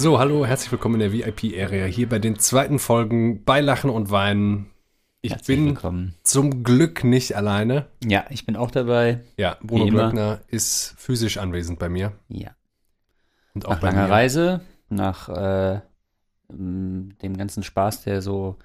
So, hallo, herzlich willkommen in der VIP-Area. Hier bei den zweiten Folgen bei Lachen und Weinen. Ich Herzlich bin willkommen. zum Glück nicht alleine. Ja, ich bin auch dabei. Ja, Bruno. Blöckner ist physisch anwesend bei mir. Ja. Und auch Nach bei langer mir. Reise, nach äh, m, dem ganzen Spaß, der so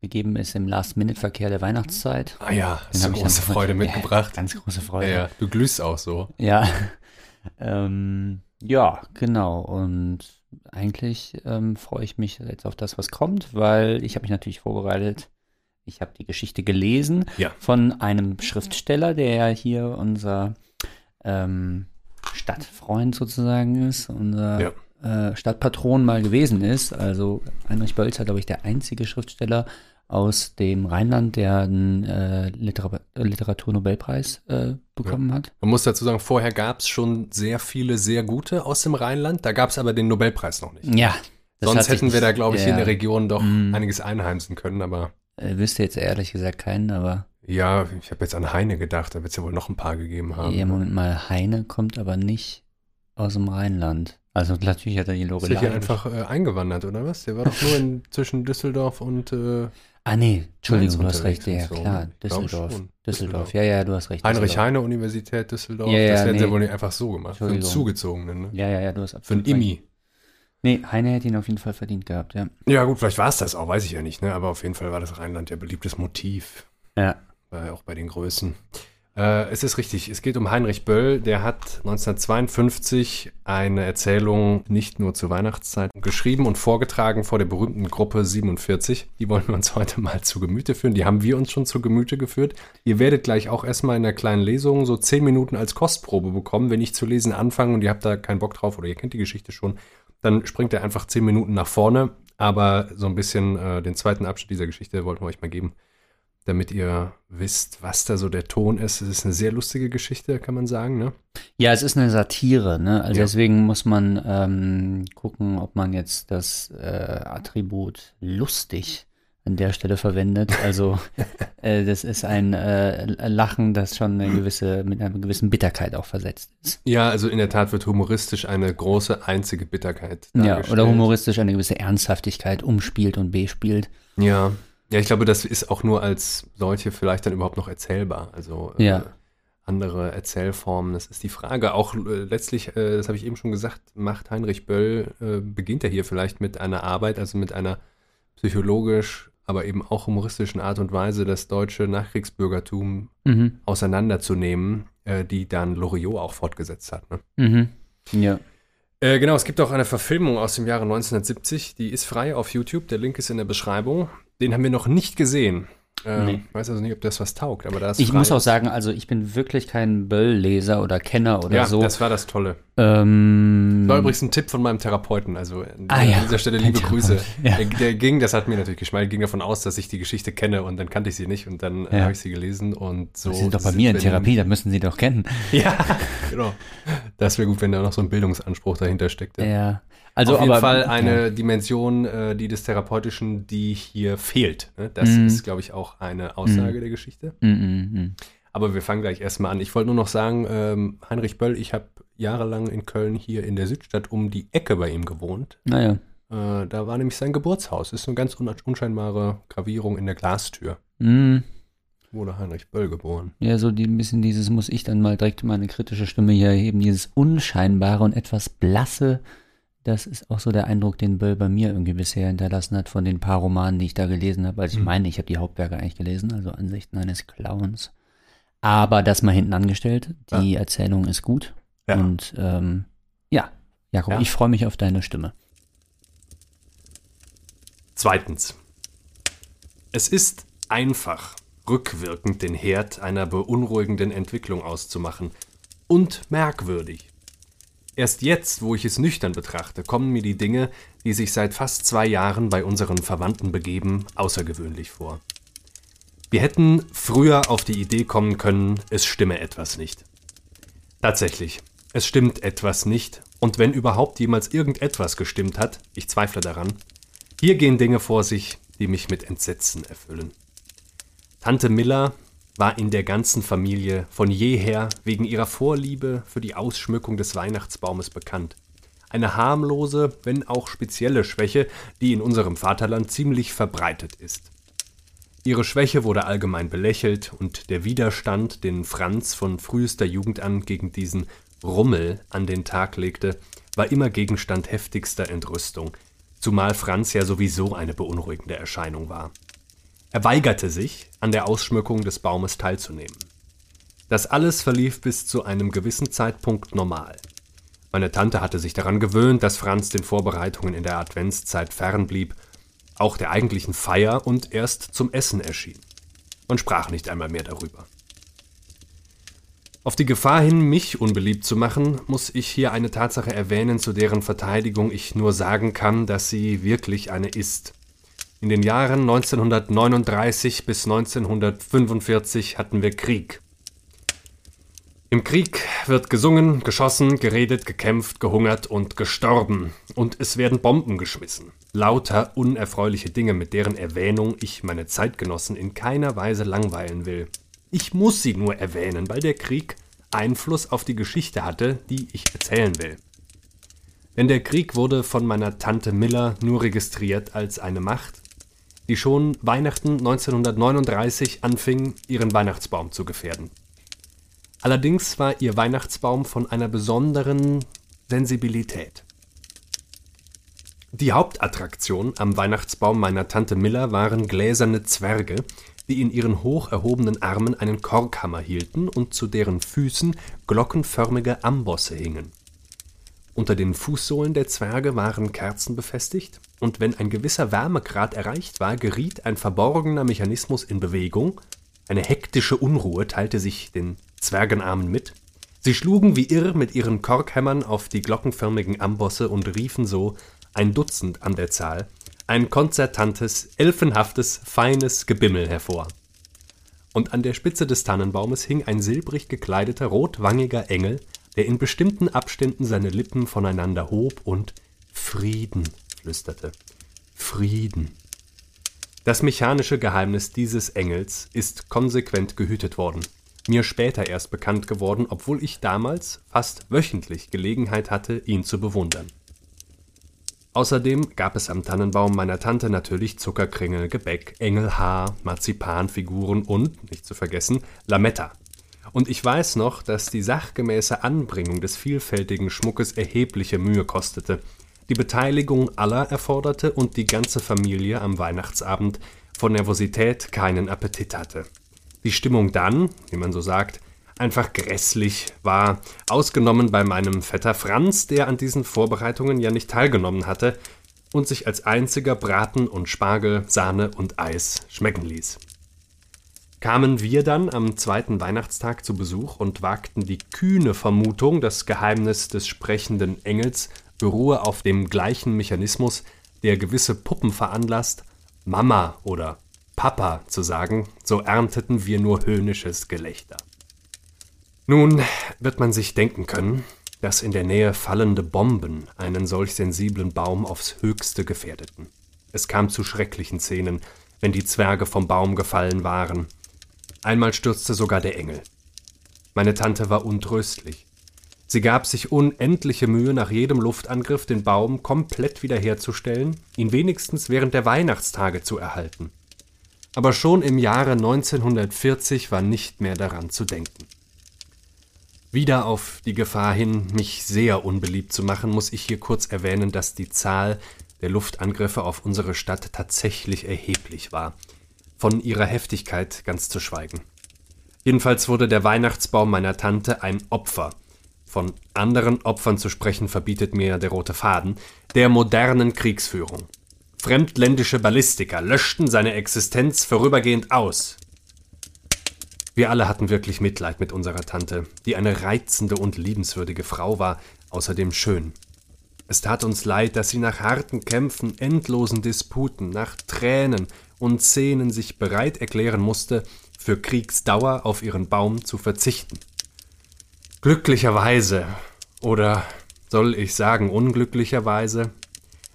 gegeben ist im Last-Minute-Verkehr der Weihnachtszeit. Ah ja, hast du große Freude Ja, mitgebracht. Ganz große Ja, Freude. ja, du glühst auch so. Ja, ähm, ja, genau. Und eigentlich ähm, freue ich mich jetzt auf das, was kommt, weil ich habe mich natürlich vorbereitet. Ich habe die Geschichte gelesen Ja. von einem Schriftsteller, der ja hier unser ähm, Stadtfreund sozusagen ist, unser äh, Stadtpatron mal gewesen ist. Also Heinrich Bölzer, glaube ich, der einzige Schriftsteller aus dem Rheinland, der einen äh, Litera Literaturnobelpreis äh, bekommen hat. Man muss dazu sagen, vorher gab es schon sehr viele sehr gute aus dem Rheinland. Da gab es aber den Nobelpreis noch nicht. Ja. Sonst hätten wir da, glaube ich, hier in der ja, Region doch Mm. einiges einheimsen können. Aber äh, Wüsste jetzt ehrlich gesagt keinen, aber ja, ich habe jetzt an Heine gedacht. Da wird es ja wohl noch ein paar gegeben haben. ja, Moment mal, Heine kommt aber nicht aus dem Rheinland. Also natürlich hat er die Ist Lorelei. der hier einfach äh, eingewandert, oder was? Der war doch nur in, zwischen Düsseldorf und äh, Ah nee, Entschuldigung, du hast recht, ja klar, Düsseldorf. Düsseldorf, Düsseldorf. ja, ja, du hast recht. Heinrich Düsseldorf. Heine Universität Düsseldorf. Ja, ja, das werden sie nee. wohl nicht einfach so gemacht. Für einen. Zugezogenen, ne? Ja, ja, ja, du hast Für einen absolut. Immi. Nee, Heine hätte ihn auf jeden Fall verdient gehabt, ja. Ja gut, vielleicht war es das auch, weiß ich ja nicht, ne? Aber auf jeden Fall war das Rheinland ja beliebtes Motiv. Ja. War ja auch bei den Größen. Äh, es ist richtig, es geht um Heinrich Böll, der hat 1952 eine Erzählung nicht nur zur Weihnachtszeit geschrieben und vorgetragen vor der berühmten Gruppe 47. Die wollen wir uns heute mal zu Gemüte führen. Die haben wir uns schon zu Gemüte geführt. Ihr werdet gleich auch erstmal in einer kleinen Lesung so zehn Minuten als Kostprobe bekommen. Wenn ich zu lesen anfange und ihr habt da keinen Bock drauf oder ihr kennt die Geschichte schon, dann springt ihr einfach zehn Minuten nach vorne. Aber so ein bisschen äh, den zweiten Abschnitt dieser Geschichte wollten wir euch mal geben damit ihr wisst, was da so der Ton ist. Es ist eine sehr lustige Geschichte, kann man sagen, ne? Ja, es ist eine Satire, ne? Also Ja. deswegen muss man ähm, gucken, ob man jetzt das äh, Attribut lustig an der Stelle verwendet. Also äh, das ist ein äh, Lachen, das schon eine gewisse, mit einer gewissen Bitterkeit auch versetzt ist. Ja, also in der Tat wird humoristisch eine große einzige Bitterkeit Ja, dargestellt. oder humoristisch eine gewisse Ernsthaftigkeit umspielt und bespielt. Ja. Ja, ich glaube, das ist auch nur als solche vielleicht dann überhaupt noch erzählbar. Also äh, Ja. andere Erzählformen, das ist die Frage. Auch äh, letztlich, äh, das habe ich eben schon gesagt, macht Heinrich Böll, äh, beginnt er hier vielleicht mit einer Arbeit, also mit einer psychologisch, aber eben auch humoristischen Art und Weise, das deutsche Nachkriegsbürgertum Mhm. auseinanderzunehmen, äh, die dann Loriot auch fortgesetzt hat. Ne? Mhm. Ja. Äh, genau, es gibt auch eine Verfilmung aus dem Jahre 1970, die ist frei auf YouTube, der Link ist in der Beschreibung. Den haben wir noch nicht gesehen. Äh, Nee. Weiß also nicht, ob das was taugt, aber da ist Ich muss auch sagen, also ich bin wirklich kein Böll-Leser oder Kenner oder ja, so. das war das Tolle. ähm, War übrigens ein Tipp von meinem Therapeuten, also an Ah, ja. dieser Stelle liebe Grüße. Therapeut, ja. Der, der ging, das hat mir natürlich geschmeichelt, ging davon aus, dass ich die Geschichte kenne und dann kannte ich sie nicht und dann äh, Ja. habe ich sie gelesen und so. Sie sind doch bei mir in Therapie, da müssen Sie doch kennen. Ja, genau. Das wäre gut, wenn da noch so ein Bildungsanspruch dahinter steckt. Ja. Also, Auf jeden aber, Fall ja. eine Dimension, äh, die des Therapeutischen, die hier fehlt. Ne? Das Mhm. ist, glaube ich, auch eine Aussage der Geschichte. Mm, mm, mm. Aber wir fangen gleich erstmal an. Ich wollte nur noch sagen, ähm, Heinrich Böll, ich habe jahrelang in Köln hier in der Südstadt um die Ecke bei ihm gewohnt. Naja. Äh, da war nämlich sein Geburtshaus. Ist so eine ganz un unscheinbare Gravierung in der Glastür. Mm. Wurde Heinrich Böll geboren. Ja, so die, ein bisschen dieses, muss ich dann mal direkt meine kritische Stimme hier erheben, dieses Unscheinbare und etwas Blasse. Das ist auch so der Eindruck, den Böll bei mir irgendwie bisher hinterlassen hat von den paar Romanen, die ich da gelesen habe. Also ich Mhm. meine, ich habe die Hauptwerke eigentlich gelesen, also Ansichten eines Clowns. Aber das mal hinten angestellt, die Erzählung ist gut. Ja. Und ähm, ja, Jakob, Ja. ich freue mich auf deine Stimme. Zweitens. Es ist einfach, rückwirkend den Herd einer beunruhigenden Entwicklung auszumachen. Und merkwürdig. Erst jetzt, wo ich es nüchtern betrachte, kommen mir die Dinge, die sich seit fast zwei Jahren bei unseren Verwandten begeben, außergewöhnlich vor. Wir hätten früher auf die Idee kommen können, es stimme etwas nicht. Tatsächlich, es stimmt etwas nicht, und wenn überhaupt jemals irgendetwas gestimmt hat, ich zweifle daran, hier gehen Dinge vor sich, die mich mit Entsetzen erfüllen. Tante Miller war in der ganzen Familie von jeher wegen ihrer Vorliebe für die Ausschmückung des Weihnachtsbaumes bekannt. Eine harmlose, wenn auch spezielle Schwäche, die in unserem Vaterland ziemlich verbreitet ist. Ihre Schwäche wurde allgemein belächelt und der Widerstand, den Franz von frühester Jugend an gegen diesen Rummel an den Tag legte, war immer Gegenstand heftigster Entrüstung, zumal Franz ja sowieso eine beunruhigende Erscheinung war. Er weigerte sich, an der Ausschmückung des Baumes teilzunehmen. Das alles verlief bis zu einem gewissen Zeitpunkt normal. Meine Tante hatte sich daran gewöhnt, dass Franz den Vorbereitungen in der Adventszeit fernblieb auch der eigentlichen Feier und erst zum Essen erschien. Man sprach nicht einmal mehr darüber. Auf die Gefahr hin, mich unbeliebt zu machen, muss ich hier eine Tatsache erwähnen, zu deren Verteidigung ich nur sagen kann, dass sie wirklich eine ist. In den Jahren 1939 bis 1945 hatten wir Krieg. Im Krieg wird gesungen, geschossen, geredet, gekämpft, gehungert und gestorben. Und es werden Bomben geschmissen. Lauter unerfreuliche Dinge, mit deren Erwähnung ich meine Zeitgenossen in keiner Weise langweilen will. Ich muss sie nur erwähnen, weil der Krieg Einfluss auf die Geschichte hatte, die ich erzählen will. Denn der Krieg wurde von meiner Tante Miller nur registriert als eine Macht, die schon Weihnachten 1939 anfing, ihren Weihnachtsbaum zu gefährden. Allerdings war ihr Weihnachtsbaum von einer besonderen Sensibilität. Die Hauptattraktion am Weihnachtsbaum meiner Tante Miller waren gläserne Zwerge, die in ihren hoch erhobenen Armen einen Korkhammer hielten und zu deren Füßen glockenförmige Ambosse hingen. Unter den Fußsohlen der Zwerge waren Kerzen befestigt, und wenn ein gewisser Wärmegrad erreicht war, geriet ein verborgener Mechanismus in Bewegung, eine hektische Unruhe teilte sich den Zwergenarmen mit. Sie schlugen wie irr mit ihren Korkhämmern auf die glockenförmigen Ambosse und riefen so, ein Dutzend an der Zahl, ein konzertantes, elfenhaftes, feines Gebimmel hervor. Und an der Spitze des Tannenbaumes hing ein silbrig gekleideter, rotwangiger Engel, der in bestimmten Abständen seine Lippen voneinander hob und Frieden flüsterte. Frieden. Das mechanische Geheimnis dieses Engels ist konsequent gehütet worden mir später erst bekannt geworden, obwohl ich damals fast wöchentlich Gelegenheit hatte, ihn zu bewundern. Außerdem gab es am Tannenbaum meiner Tante natürlich Zuckerkringel, Gebäck, Engelhaar, Marzipanfiguren und, nicht zu vergessen, Lametta. Und ich weiß noch, dass die sachgemäße Anbringung des vielfältigen Schmuckes erhebliche Mühe kostete, die Beteiligung aller erforderte und die ganze Familie am Weihnachtsabend vor Nervosität keinen Appetit hatte die Stimmung dann, wie man so sagt, einfach grässlich war, ausgenommen bei meinem Vetter Franz, der an diesen Vorbereitungen ja nicht teilgenommen hatte und sich als einziger Braten und Spargel, Sahne und Eis schmecken ließ. Kamen wir dann am zweiten Weihnachtstag zu Besuch und wagten die kühne Vermutung, das Geheimnis des sprechenden Engels beruhe auf dem gleichen Mechanismus, der gewisse Puppen veranlasst, Mama oder Papa zu sagen, so ernteten wir nur höhnisches Gelächter. Nun wird man sich denken können, dass in der Nähe fallende Bomben einen solch sensiblen Baum aufs höchste gefährdeten. Es kam zu schrecklichen Szenen, wenn die Zwerge vom Baum gefallen waren. Einmal stürzte sogar der Engel. Meine Tante war untröstlich. Sie gab sich unendliche Mühe, nach jedem Luftangriff den Baum komplett wiederherzustellen, ihn wenigstens während der Weihnachtstage zu erhalten aber schon im Jahre 1940 war nicht mehr daran zu denken. Wieder auf die Gefahr hin, mich sehr unbeliebt zu machen, muss ich hier kurz erwähnen, dass die Zahl der Luftangriffe auf unsere Stadt tatsächlich erheblich war, von ihrer Heftigkeit ganz zu schweigen. Jedenfalls wurde der Weihnachtsbaum meiner Tante ein Opfer, von anderen Opfern zu sprechen verbietet mir der rote Faden, der modernen Kriegsführung. Fremdländische Ballistiker löschten seine Existenz vorübergehend aus. Wir alle hatten wirklich Mitleid mit unserer Tante, die eine reizende und liebenswürdige Frau war, außerdem schön. Es tat uns leid, dass sie nach harten Kämpfen, endlosen Disputen, nach Tränen und Szenen sich bereit erklären musste, für Kriegsdauer auf ihren Baum zu verzichten. Glücklicherweise, oder soll ich sagen unglücklicherweise,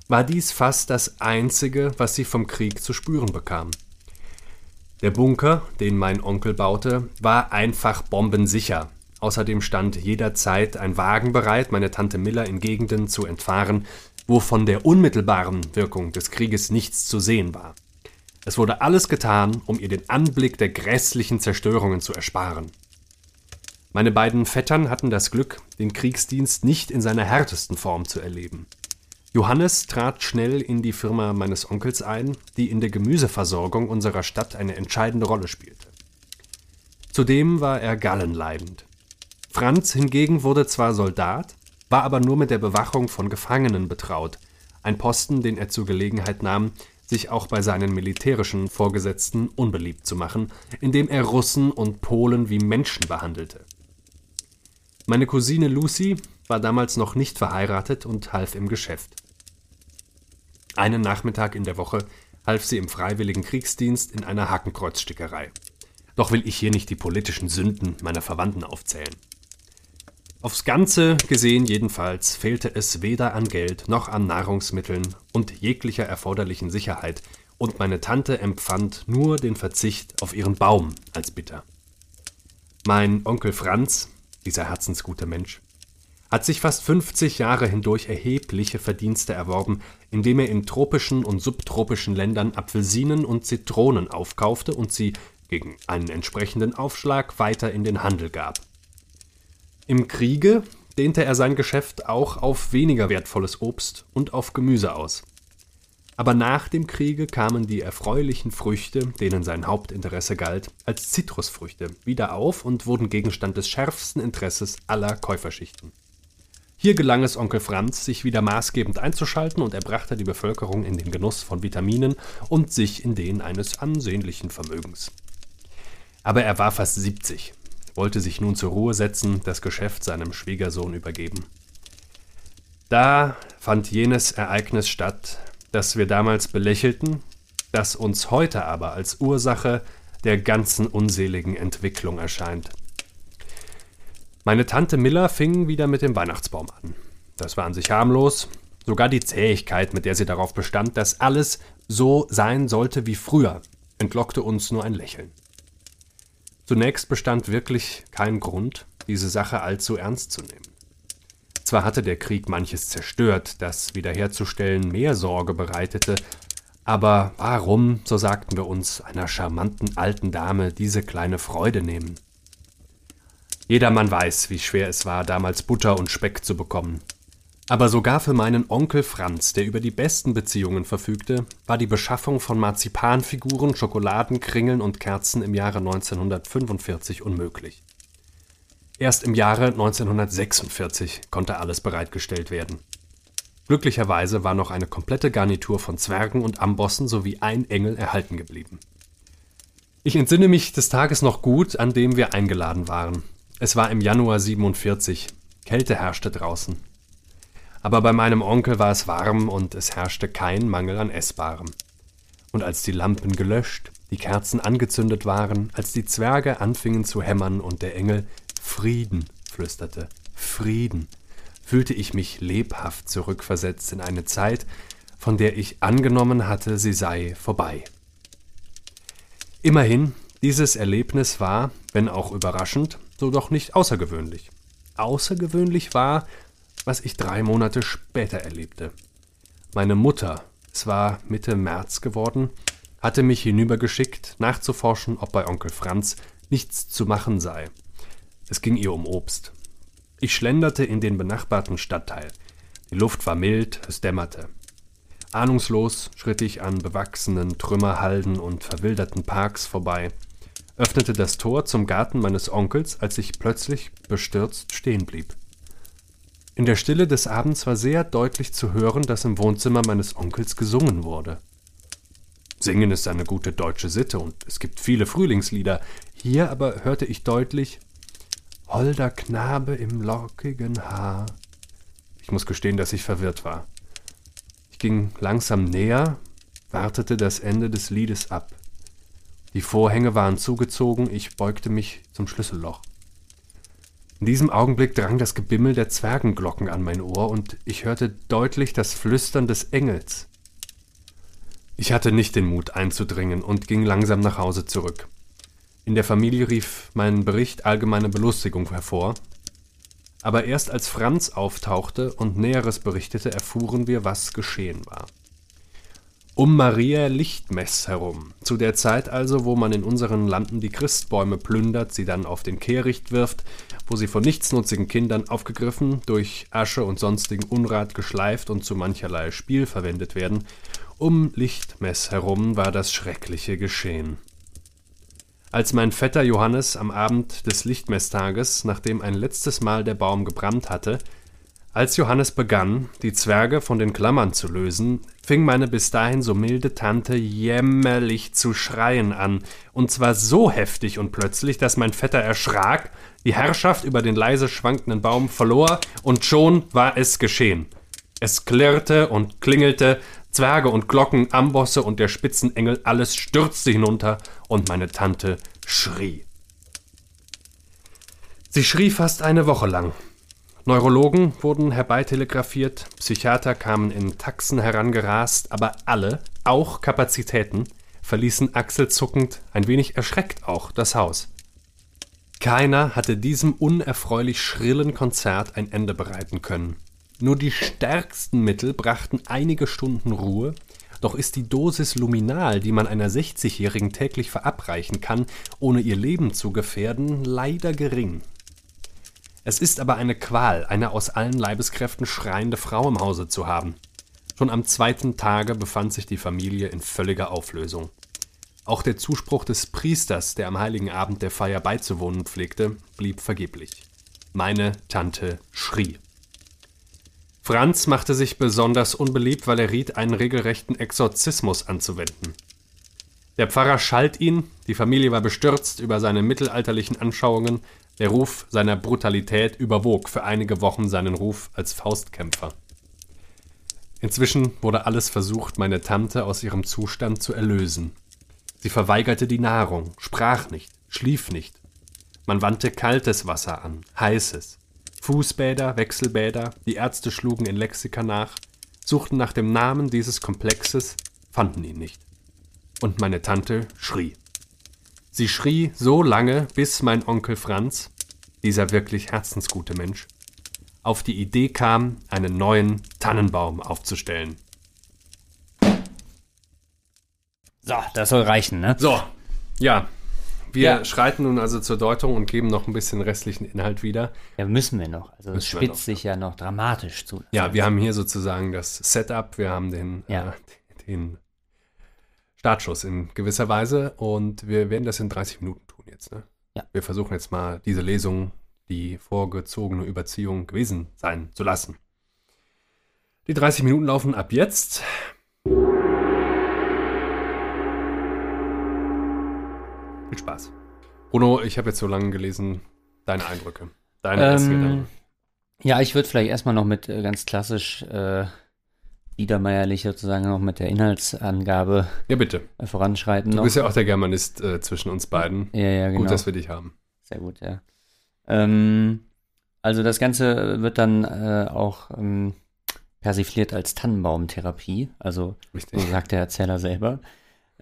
war dies fast das Einzige, was sie vom Krieg zu spüren bekam. Der Bunker, den mein Onkel baute, war einfach bombensicher, Außerdem stand jederzeit ein Wagen bereit, meine Tante Miller in Gegenden zu entfahren, wo von der unmittelbaren Wirkung des Krieges nichts zu sehen war. Es wurde alles getan, um ihr den Anblick der grässlichen Zerstörungen zu ersparen. Meine beiden Vettern hatten das Glück, den Kriegsdienst nicht in seiner härtesten Form zu erleben. Johannes trat schnell in die Firma meines Onkels ein, die in der Gemüseversorgung unserer Stadt eine entscheidende Rolle spielte. Zudem war er gallenleidend. Franz hingegen wurde zwar Soldat, war aber nur mit der Bewachung von Gefangenen betraut, ein Posten, den er zur Gelegenheit nahm, sich auch bei seinen militärischen Vorgesetzten unbeliebt zu machen, indem er Russen und Polen wie Menschen behandelte. Meine Cousine Lucy war damals noch nicht verheiratet und half im Geschäft. Einen Nachmittag in der Woche half sie im freiwilligen Kriegsdienst in einer Hakenkreuzstickerei. Doch will ich hier nicht die politischen Sünden meiner Verwandten aufzählen. Aufs Ganze gesehen jedenfalls fehlte es weder an Geld noch an Nahrungsmitteln und jeglicher erforderlichen Sicherheit, und meine Tante empfand nur den Verzicht auf ihren Baum als bitter. Mein Onkel Franz, dieser herzensgute Mensch, hat sich fast 50 Jahre hindurch erhebliche Verdienste erworben, indem er in tropischen und subtropischen Ländern Apfelsinen und Zitronen aufkaufte und sie gegen einen entsprechenden Aufschlag weiter in den Handel gab. Im Kriege dehnte er sein Geschäft auch auf weniger wertvolles Obst und auf Gemüse aus. Aber nach dem Kriege kamen die erfreulichen Früchte, denen sein Hauptinteresse galt, als Zitrusfrüchte wieder auf und wurden Gegenstand des schärfsten Interesses aller Käuferschichten. Hier gelang es Onkel Franz, sich wieder maßgebend einzuschalten und er brachte die Bevölkerung in den Genuss von Vitaminen und sich in den eines ansehnlichen Vermögens. Aber er war fast 70 wollte sich nun zur Ruhe setzen, das Geschäft seinem Schwiegersohn übergeben. Da fand jenes Ereignis statt, das wir damals belächelten, das uns heute aber als Ursache der ganzen unseligen Entwicklung erscheint. Meine Tante Miller fing wieder mit dem Weihnachtsbaum an. Das war an sich harmlos, sogar die Zähigkeit, mit der sie darauf bestand, dass alles so sein sollte wie früher, entlockte uns nur ein Lächeln. Zunächst bestand wirklich kein Grund, diese Sache allzu ernst zu nehmen. Zwar hatte der Krieg manches zerstört, das wiederherzustellen mehr Sorge bereitete, aber warum, so sagten wir uns, einer charmanten alten Dame diese kleine Freude nehmen? Jedermann weiß, wie schwer es war, damals Butter und Speck zu bekommen, aber sogar für meinen Onkel Franz, der über die besten Beziehungen verfügte, war die Beschaffung von Marzipanfiguren, Schokoladenkringeln und Kerzen im Jahre 1945 unmöglich. Erst im Jahre 1946 konnte alles bereitgestellt werden. Glücklicherweise war noch eine komplette Garnitur von Zwergen und Ambossen sowie ein Engel erhalten geblieben. Ich entsinne mich des Tages noch gut, an dem wir eingeladen waren. Es war im Januar 47. Kälte herrschte draußen aber bei meinem Onkel war es warm und es herrschte kein Mangel an Essbarem. Und als die Lampen gelöscht, die Kerzen angezündet waren, als die Zwerge anfingen zu hämmern und der Engel Frieden flüsterte, Frieden, fühlte ich mich lebhaft zurückversetzt in eine Zeit, von der ich angenommen hatte, sie sei vorbei. Immerhin, dieses Erlebnis war, wenn auch überraschend, so doch nicht außergewöhnlich. Außergewöhnlich war, was ich drei Monate später erlebte. Meine Mutter, es war Mitte März geworden, hatte mich hinübergeschickt, nachzuforschen, ob bei Onkel Franz nichts zu machen sei. Es ging ihr um Obst. Ich schlenderte in den benachbarten Stadtteil. Die Luft war mild, es dämmerte. Ahnungslos schritt ich an bewachsenen Trümmerhalden und verwilderten Parks vorbei, öffnete das Tor zum Garten meines Onkels, als ich plötzlich bestürzt stehen blieb. In der Stille des Abends war sehr deutlich zu hören, dass im Wohnzimmer meines Onkels gesungen wurde. Singen ist eine gute deutsche Sitte und es gibt viele Frühlingslieder. Hier aber hörte ich deutlich Holder Knabe im lockigen Haar. Ich muss gestehen, dass ich verwirrt war. Ich ging langsam näher, wartete das Ende des Liedes ab. Die Vorhänge waren zugezogen, ich beugte mich zum Schlüsselloch. In diesem Augenblick drang das Gebimmel der Zwergenglocken an mein Ohr und ich hörte deutlich das Flüstern des Engels. Ich hatte nicht den Mut einzudringen und ging langsam nach Hause zurück. In der Familie rief mein Bericht allgemeine Belustigung hervor. Aber erst als Franz auftauchte und Näheres berichtete, erfuhren wir, was geschehen war um Maria Lichtmess herum, zu der Zeit also, wo man in unseren Landen die Christbäume plündert, sie dann auf den Kehricht wirft, wo sie von nichtsnutzigen Kindern aufgegriffen, durch Asche und sonstigen Unrat geschleift und zu mancherlei Spiel verwendet werden, um Lichtmess herum war das Schreckliche geschehen. Als mein Vetter Johannes am Abend des Lichtmesstages, nachdem ein letztes Mal der Baum gebrannt hatte, als Johannes begann, die Zwerge von den Klammern zu lösen, fing meine bis dahin so milde Tante jämmerlich zu schreien an, und zwar so heftig und plötzlich, dass mein Vetter erschrak, die Herrschaft über den leise schwankenden Baum verlor, und schon war es geschehen. Es klirrte und klingelte, Zwerge und Glocken, Ambosse und der Spitzenengel, alles stürzte hinunter, und meine Tante schrie. Sie schrie fast eine Woche lang. Neurologen wurden herbeitelegrafiert, Psychiater kamen in Taxen herangerast, aber alle, auch Kapazitäten, verließen achselzuckend, ein wenig erschreckt auch, das Haus. Keiner hatte diesem unerfreulich schrillen Konzert ein Ende bereiten können. Nur die stärksten Mittel brachten einige Stunden Ruhe, doch ist die Dosis Luminal, die man einer 60-Jährigen täglich verabreichen kann, ohne ihr Leben zu gefährden, leider gering. Es ist aber eine Qual, eine aus allen Leibeskräften schreiende Frau im Hause zu haben. Schon am zweiten Tage befand sich die Familie in völliger Auflösung. Auch der Zuspruch des Priesters, der am heiligen Abend der Feier beizuwohnen pflegte, blieb vergeblich. Meine Tante schrie. Franz machte sich besonders unbeliebt, weil er riet, einen regelrechten Exorzismus anzuwenden. Der Pfarrer schalt ihn, die Familie war bestürzt über seine mittelalterlichen Anschauungen, der Ruf seiner Brutalität überwog für einige Wochen seinen Ruf als Faustkämpfer. Inzwischen wurde alles versucht, meine Tante aus ihrem Zustand zu erlösen. Sie verweigerte die Nahrung, sprach nicht, schlief nicht. Man wandte kaltes Wasser an, heißes. Fußbäder, Wechselbäder, die Ärzte schlugen in Lexika nach, suchten nach dem Namen dieses Komplexes, fanden ihn nicht. Und meine Tante schrie. Sie schrie so lange, bis mein Onkel Franz, dieser wirklich herzensgute Mensch, auf die Idee kam, einen neuen Tannenbaum aufzustellen. So, das soll reichen, ne? So, ja. Wir ja. schreiten nun also zur Deutung und geben noch ein bisschen restlichen Inhalt wieder. Ja, müssen wir noch. Also es spitzt noch. sich ja noch dramatisch zu. Ja, wir haben hier sozusagen das Setup, wir haben den, ja. äh, den Startschuss in gewisser Weise und wir werden das in 30 Minuten tun jetzt. Ne? Ja. Wir versuchen jetzt mal diese Lesung, die vorgezogene Überziehung gewesen sein zu lassen. Die 30 Minuten laufen ab jetzt. Viel Spaß. Bruno, ich habe jetzt so lange gelesen. Deine Eindrücke. Deine ähm, ersten Gedanken. Ja, ich würde vielleicht erstmal noch mit äh, ganz klassisch äh, biedermeierlich sozusagen noch mit der Inhaltsangabe ja, bitte. Äh, voranschreiten. Du noch. bist ja auch der Germanist äh, zwischen uns beiden. Ja, ja, genau. Gut, dass wir dich haben. Sehr gut, ja. Ähm, also das Ganze wird dann äh, auch ähm, persifliert als Tannenbaumtherapie, also Richtig. so sagt der Erzähler selber.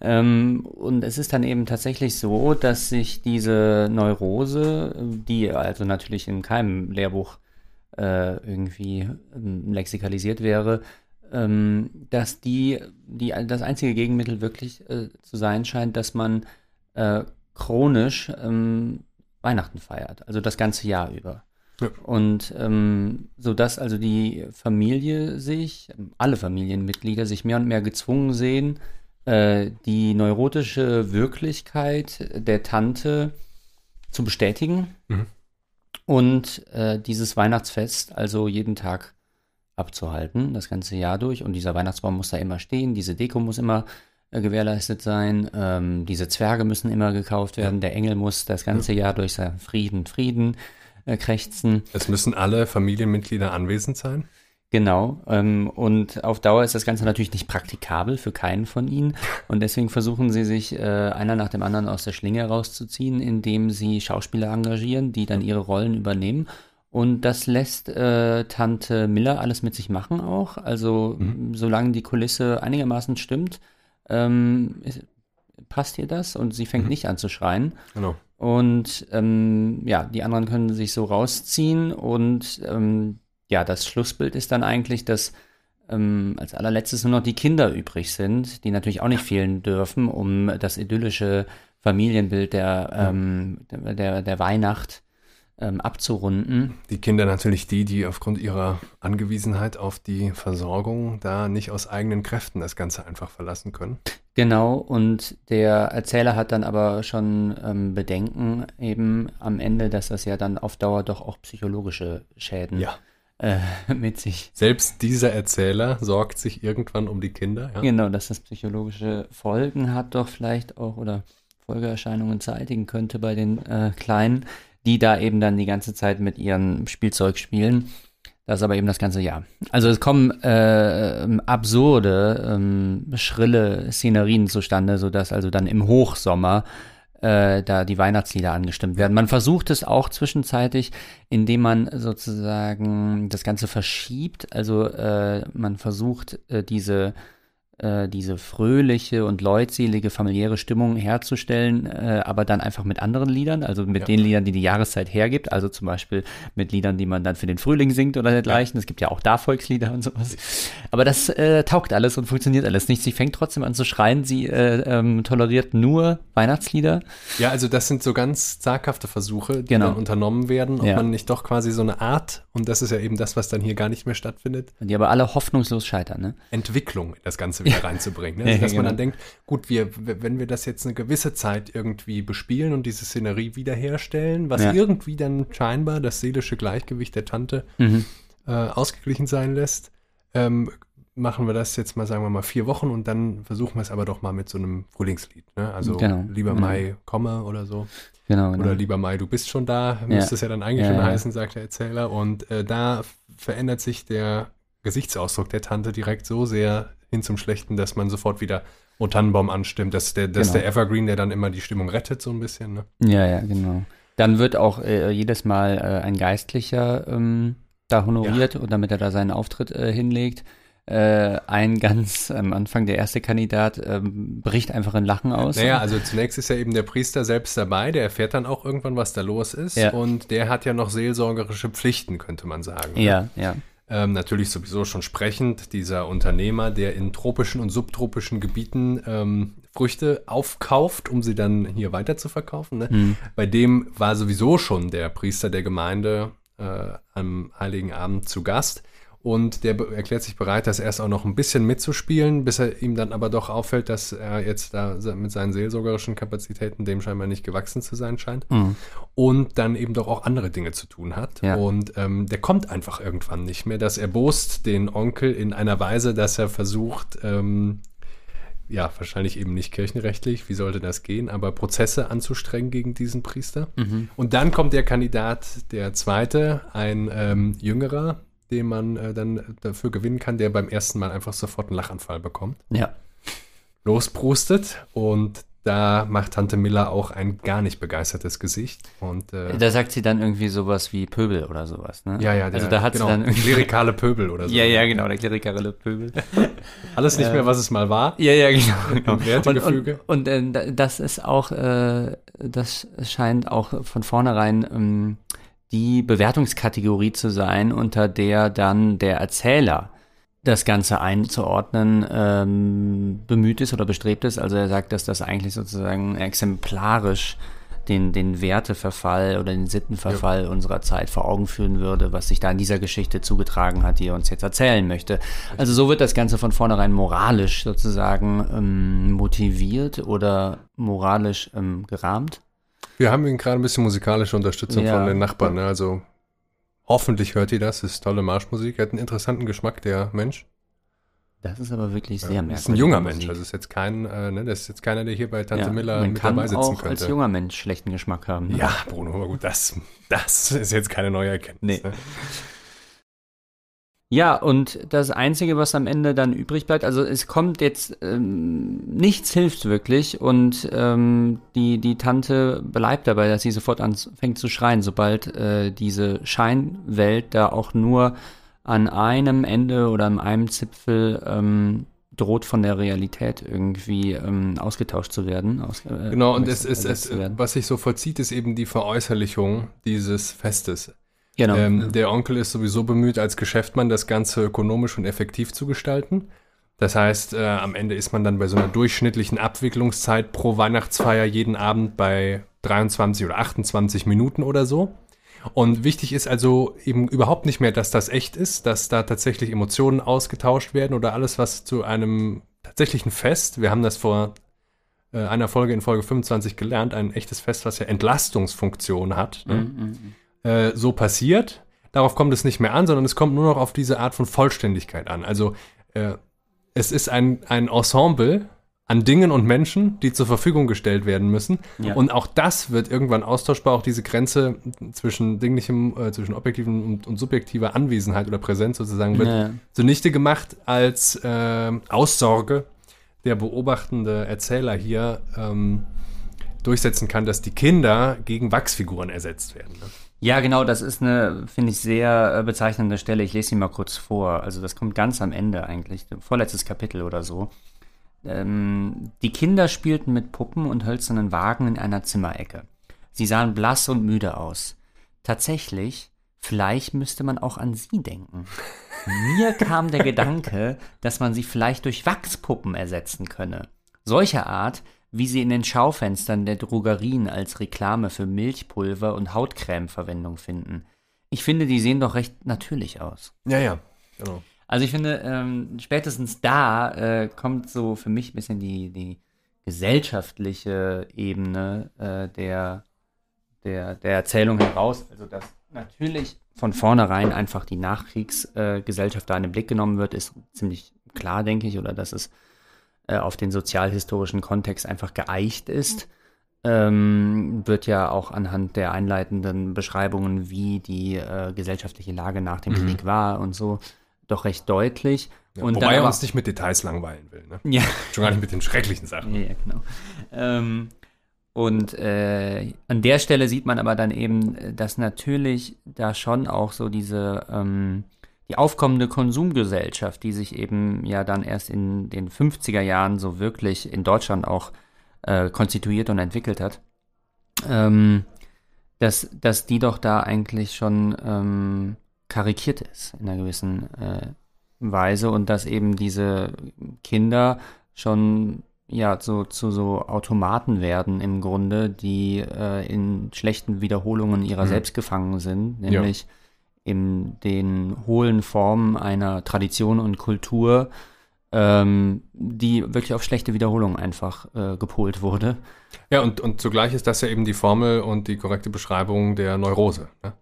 Ähm, und es ist dann eben tatsächlich so, dass sich diese Neurose, die also natürlich in keinem Lehrbuch äh, irgendwie ähm, lexikalisiert wäre, ähm, dass die, die das einzige Gegenmittel wirklich äh, zu sein scheint, dass man äh, chronisch ähm, Weihnachten feiert, also das ganze Jahr über. Ja. Und ähm, so dass also die Familie sich, alle Familienmitglieder sich mehr und mehr gezwungen sehen, äh, die neurotische Wirklichkeit der Tante zu bestätigen mhm. und äh, dieses Weihnachtsfest also jeden Tag abzuhalten, das ganze Jahr durch. Und dieser Weihnachtsbaum muss da immer stehen, diese Deko muss immer äh, gewährleistet sein, ähm, diese Zwerge müssen immer gekauft werden, der Engel muss das ganze ja. Jahr durch sein Frieden, Frieden äh, krächzen. Es müssen alle Familienmitglieder anwesend sein? Genau. Ähm, und auf Dauer ist das Ganze natürlich nicht praktikabel für keinen von ihnen. Und deswegen versuchen sie sich äh, einer nach dem anderen aus der Schlinge herauszuziehen, indem sie Schauspieler engagieren, die dann ihre Rollen übernehmen und das lässt äh, Tante Miller alles mit sich machen auch. Also mhm. solange die Kulisse einigermaßen stimmt, ähm, passt ihr das? Und sie fängt Mhm. nicht an zu schreien. Genau. Und ähm, ja, die anderen können sich so rausziehen und ähm, ja, das Schlussbild ist dann eigentlich, dass ähm, als allerletztes nur noch die Kinder übrig sind, die natürlich auch nicht fehlen dürfen, um das idyllische Familienbild der, ähm, der, der, Weihnacht ähm, abzurunden. Die Kinder natürlich die, die aufgrund ihrer Angewiesenheit auf die Versorgung da nicht aus eigenen Kräften das Ganze einfach verlassen können. Genau, und der Erzähler hat dann aber schon ähm, Bedenken eben am Ende, dass das ja dann auf Dauer doch auch psychologische Schäden Ja. Äh, mit sich Selbst dieser Erzähler sorgt sich irgendwann um die Kinder. Ja? Genau, dass das psychologische Folgen hat, doch vielleicht auch oder Folgeerscheinungen zeitigen könnte bei den äh, Kleinen, die da eben dann die ganze Zeit mit ihrem Spielzeug spielen. Das ist aber eben das ganze Jahr. Also es kommen äh, absurde, ähm, schrille Szenerien zustande, sodass also dann im Hochsommer äh, da die Weihnachtslieder angestimmt werden. Man versucht es auch zwischenzeitig, indem man sozusagen das Ganze verschiebt. Also äh, man versucht äh, diese äh, diese fröhliche und leutselige familiäre Stimmung herzustellen, äh, aber dann einfach mit anderen Liedern, also mit Ja. den Liedern, die die Jahreszeit hergibt, also zum Beispiel mit Liedern, die man dann für den Frühling singt oder dergleichen. Es gibt ja auch da Volkslieder und sowas. Aber das äh, taugt alles und funktioniert alles nicht. Sie fängt trotzdem an zu schreien, sie äh, ähm, toleriert nur Weihnachtslieder. Ja, also das sind so ganz zaghafte Versuche, die Genau. dann unternommen werden, ob Ja. man nicht doch quasi so eine Art, und das ist ja eben das, was dann hier gar nicht mehr stattfindet, Die aber alle hoffnungslos scheitern, ne? Entwicklung das Ganze wieder reinzubringen. Ne? Also, Ja, dass man genau. dann denkt, gut, wir, wenn wir das jetzt eine gewisse Zeit irgendwie bespielen und diese Szenerie wiederherstellen, was Ja. irgendwie dann scheinbar das seelische Gleichgewicht der Tante Mhm. äh, ausgeglichen sein lässt, ähm, machen wir das jetzt mal, sagen wir mal, vier Wochen und dann versuchen wir es aber doch mal mit so einem Frühlingslied. Ne? Also Genau, lieber genau. Mai, komme oder so. Genau, genau. Oder lieber Mai, du bist schon da, müsste es ja dann eigentlich schon heißen, sagt der Erzähler. Und äh, da verändert sich der Gesichtsausdruck der Tante direkt so sehr hin zum Schlechten, dass man sofort wieder O Tannenbaum anstimmt. Das ist der, das Genau. der Evergreen, der dann immer die Stimmung rettet, so ein bisschen. Ne? Ja, ja, genau. Dann wird auch äh, jedes Mal äh, ein Geistlicher ähm, da honoriert, und damit er da seinen Auftritt äh, hinlegt. Äh, ein ganz am Anfang, der erste Kandidat, ähm, bricht einfach in Lachen aus. Naja, also zunächst ist ja eben der Priester selbst dabei, der erfährt dann auch irgendwann, was da los ist. Ja. Und der hat ja noch seelsorgerische Pflichten, könnte man sagen. ne? ja, ja. Ähm, natürlich sowieso schon sprechend, dieser Unternehmer, der in tropischen und subtropischen Gebieten ähm, Früchte aufkauft, um sie dann hier weiter zu verkaufen. Ne? Hm. Bei dem war sowieso schon der Priester der Gemeinde äh, am Heiligen Abend zu Gast. Und der erklärt sich bereit, das erst auch noch ein bisschen mitzuspielen, bis er ihm dann aber doch auffällt, dass er jetzt da mit seinen seelsorgerischen Kapazitäten dem scheinbar nicht gewachsen zu sein scheint Mhm. und dann eben doch auch andere Dinge zu tun hat. Ja. Und ähm, der kommt einfach irgendwann nicht mehr. Das erbost den Onkel in einer Weise, dass er versucht, ähm, ja, wahrscheinlich eben nicht kirchenrechtlich, wie sollte das gehen, aber Prozesse anzustrengen gegen diesen Priester. Mhm. Und dann kommt der Kandidat, der zweite, ein ähm, jüngerer, den man äh, dann dafür gewinnen kann, der beim ersten Mal einfach sofort einen Lachanfall bekommt Ja. losprustet und da macht Tante Miller auch ein gar nicht begeistertes Gesicht. Und äh, Da sagt sie dann irgendwie sowas wie Pöbel oder sowas, ne? ja, ja, der, also da hat genau, sie dann irgendwie. klerikale Pöbel oder so. Ja, ja, genau, der klerikale Pöbel. Alles nicht mehr, was es mal war. Ja, ja, genau. genau. Und, Wertegefüge. und, und äh, da- das ist auch, äh, das scheint auch von vornherein ähm, die Bewertungskategorie zu sein, unter der dann der Erzähler das Ganze einzuordnen ähm, bemüht ist oder bestrebt ist. Also er sagt, dass das eigentlich sozusagen exemplarisch den, den Werteverfall oder den Sittenverfall unserer Zeit vor Augen führen würde, was sich da in dieser Geschichte zugetragen hat, die er uns jetzt erzählen möchte. Also so wird das Ganze von vornherein moralisch sozusagen ähm, motiviert oder moralisch ähm, gerahmt. Wir haben ihn gerade ein bisschen musikalische Unterstützung Ja. von den Nachbarn. Ne? Also hoffentlich hört ihr das. Das ist tolle Marschmusik. Er hat einen interessanten Geschmack, der Mensch. Das ist aber wirklich sehr Ja, merkwürdig. ist ein junger Mensch. Also ist jetzt kein, äh, ne, das ist jetzt keiner, der hier bei Tante ja, Miller man mit kann dabei sitzen auch könnte. als junger Mensch schlechten Geschmack haben. ne? ja, Bruno, aber gut, das, das ist jetzt keine neue Erkenntnis. Nee. Ne? Ja, und das Einzige, was am Ende dann übrig bleibt, also es kommt jetzt, ähm, nichts hilft wirklich und ähm, die, die Tante bleibt dabei, dass sie sofort anfängt zu schreien, sobald äh, diese Scheinwelt da auch nur an einem Ende oder an einem Zipfel ähm, droht von der Realität irgendwie ähm, ausgetauscht zu werden. Aus, äh, genau, und es ist, es, was sich so vollzieht, ist eben die Veräußerlichung dieses Festes. Genau. Ähm, der Onkel ist sowieso bemüht, als Geschäftsmann das Ganze ökonomisch und effektiv zu gestalten. Das heißt, äh, am Ende ist man dann bei so einer durchschnittlichen Abwicklungszeit pro Weihnachtsfeier jeden Abend bei 23 oder 28 Minuten oder so. Und wichtig ist also eben überhaupt nicht mehr, dass das echt ist, dass da tatsächlich Emotionen ausgetauscht werden oder alles, was zu einem tatsächlichen Fest, wir haben das vor äh, einer Folge in Folge 25 gelernt, ein echtes Fest, was ja Entlastungsfunktion hat, ne? mm -hmm. Äh, so passiert. Darauf kommt es nicht mehr an, sondern es kommt nur noch auf diese Art von Vollständigkeit an. Also äh, es ist ein, ein Ensemble an Dingen und Menschen, die zur Verfügung gestellt werden müssen. Ja. Und auch das wird irgendwann austauschbar, auch diese Grenze zwischen dinglichem, äh, zwischen objektiven und, und, subjektiver Anwesenheit oder Präsenz sozusagen wird ja. zunichte gemacht als äh, Aussorge der beobachtende Erzähler hier ähm, durchsetzen kann, dass die Kinder gegen Wachsfiguren ersetzt werden. Ne? Ja, genau, das ist eine, finde ich, sehr äh, bezeichnende Stelle. Ich lese sie mal kurz vor. Also das kommt ganz am Ende eigentlich, vorletztes Kapitel oder so. Ähm, die Kinder spielten mit Puppen und hölzernen Wagen in einer Zimmerecke. Sie sahen blass und müde aus. Tatsächlich, vielleicht müsste man auch an sie denken. Mir kam der Gedanke, dass man sie vielleicht durch Wachspuppen ersetzen könne. Solcher Art, wie sie in den Schaufenstern der Drogerien als Reklame für Milchpulver und Hautcreme Verwendung finden. Ich finde, die sehen doch recht natürlich aus. Ja, ja, genau. Also ich finde, ähm, spätestens da äh, kommt so für mich ein bisschen die, die gesellschaftliche Ebene äh, der, der, der Erzählung heraus. Also dass natürlich von vornherein einfach die Nachkriegsgesellschaft äh, da in den Blick genommen wird, ist ziemlich klar, denke ich, oder dass es äh, auf den sozialhistorischen Kontext einfach geeicht ist. Ähm, wird ja auch anhand der einleitenden Beschreibungen, wie die äh, gesellschaftliche Lage nach dem mhm. Krieg war und so, doch recht deutlich. Ja, und wobei er uns nicht mit Details langweilen will. Ne? Ja. Schon gar nicht mit den schrecklichen Sachen. Ja, genau. Ähm, und äh, an der Stelle sieht man aber dann eben, dass natürlich da schon auch so diese ähm, die aufkommende Konsumgesellschaft, die sich eben ja dann erst in den 50er Jahren so wirklich in Deutschland auch äh, konstituiert und entwickelt hat, ähm, dass, dass die doch da eigentlich schon ähm, karikiert ist in einer gewissen äh, Weise und dass eben diese Kinder schon ja so zu so Automaten werden im Grunde, die äh, in schlechten Wiederholungen ihrer mhm. selbst gefangen sind, nämlich ja. In den hohlen Formen einer Tradition und Kultur, ähm, die wirklich auf schlechte Wiederholungen einfach äh, gepolt wurde. Ja, und, und zugleich ist das ja eben die Formel und die korrekte Beschreibung der Neurose. Ne?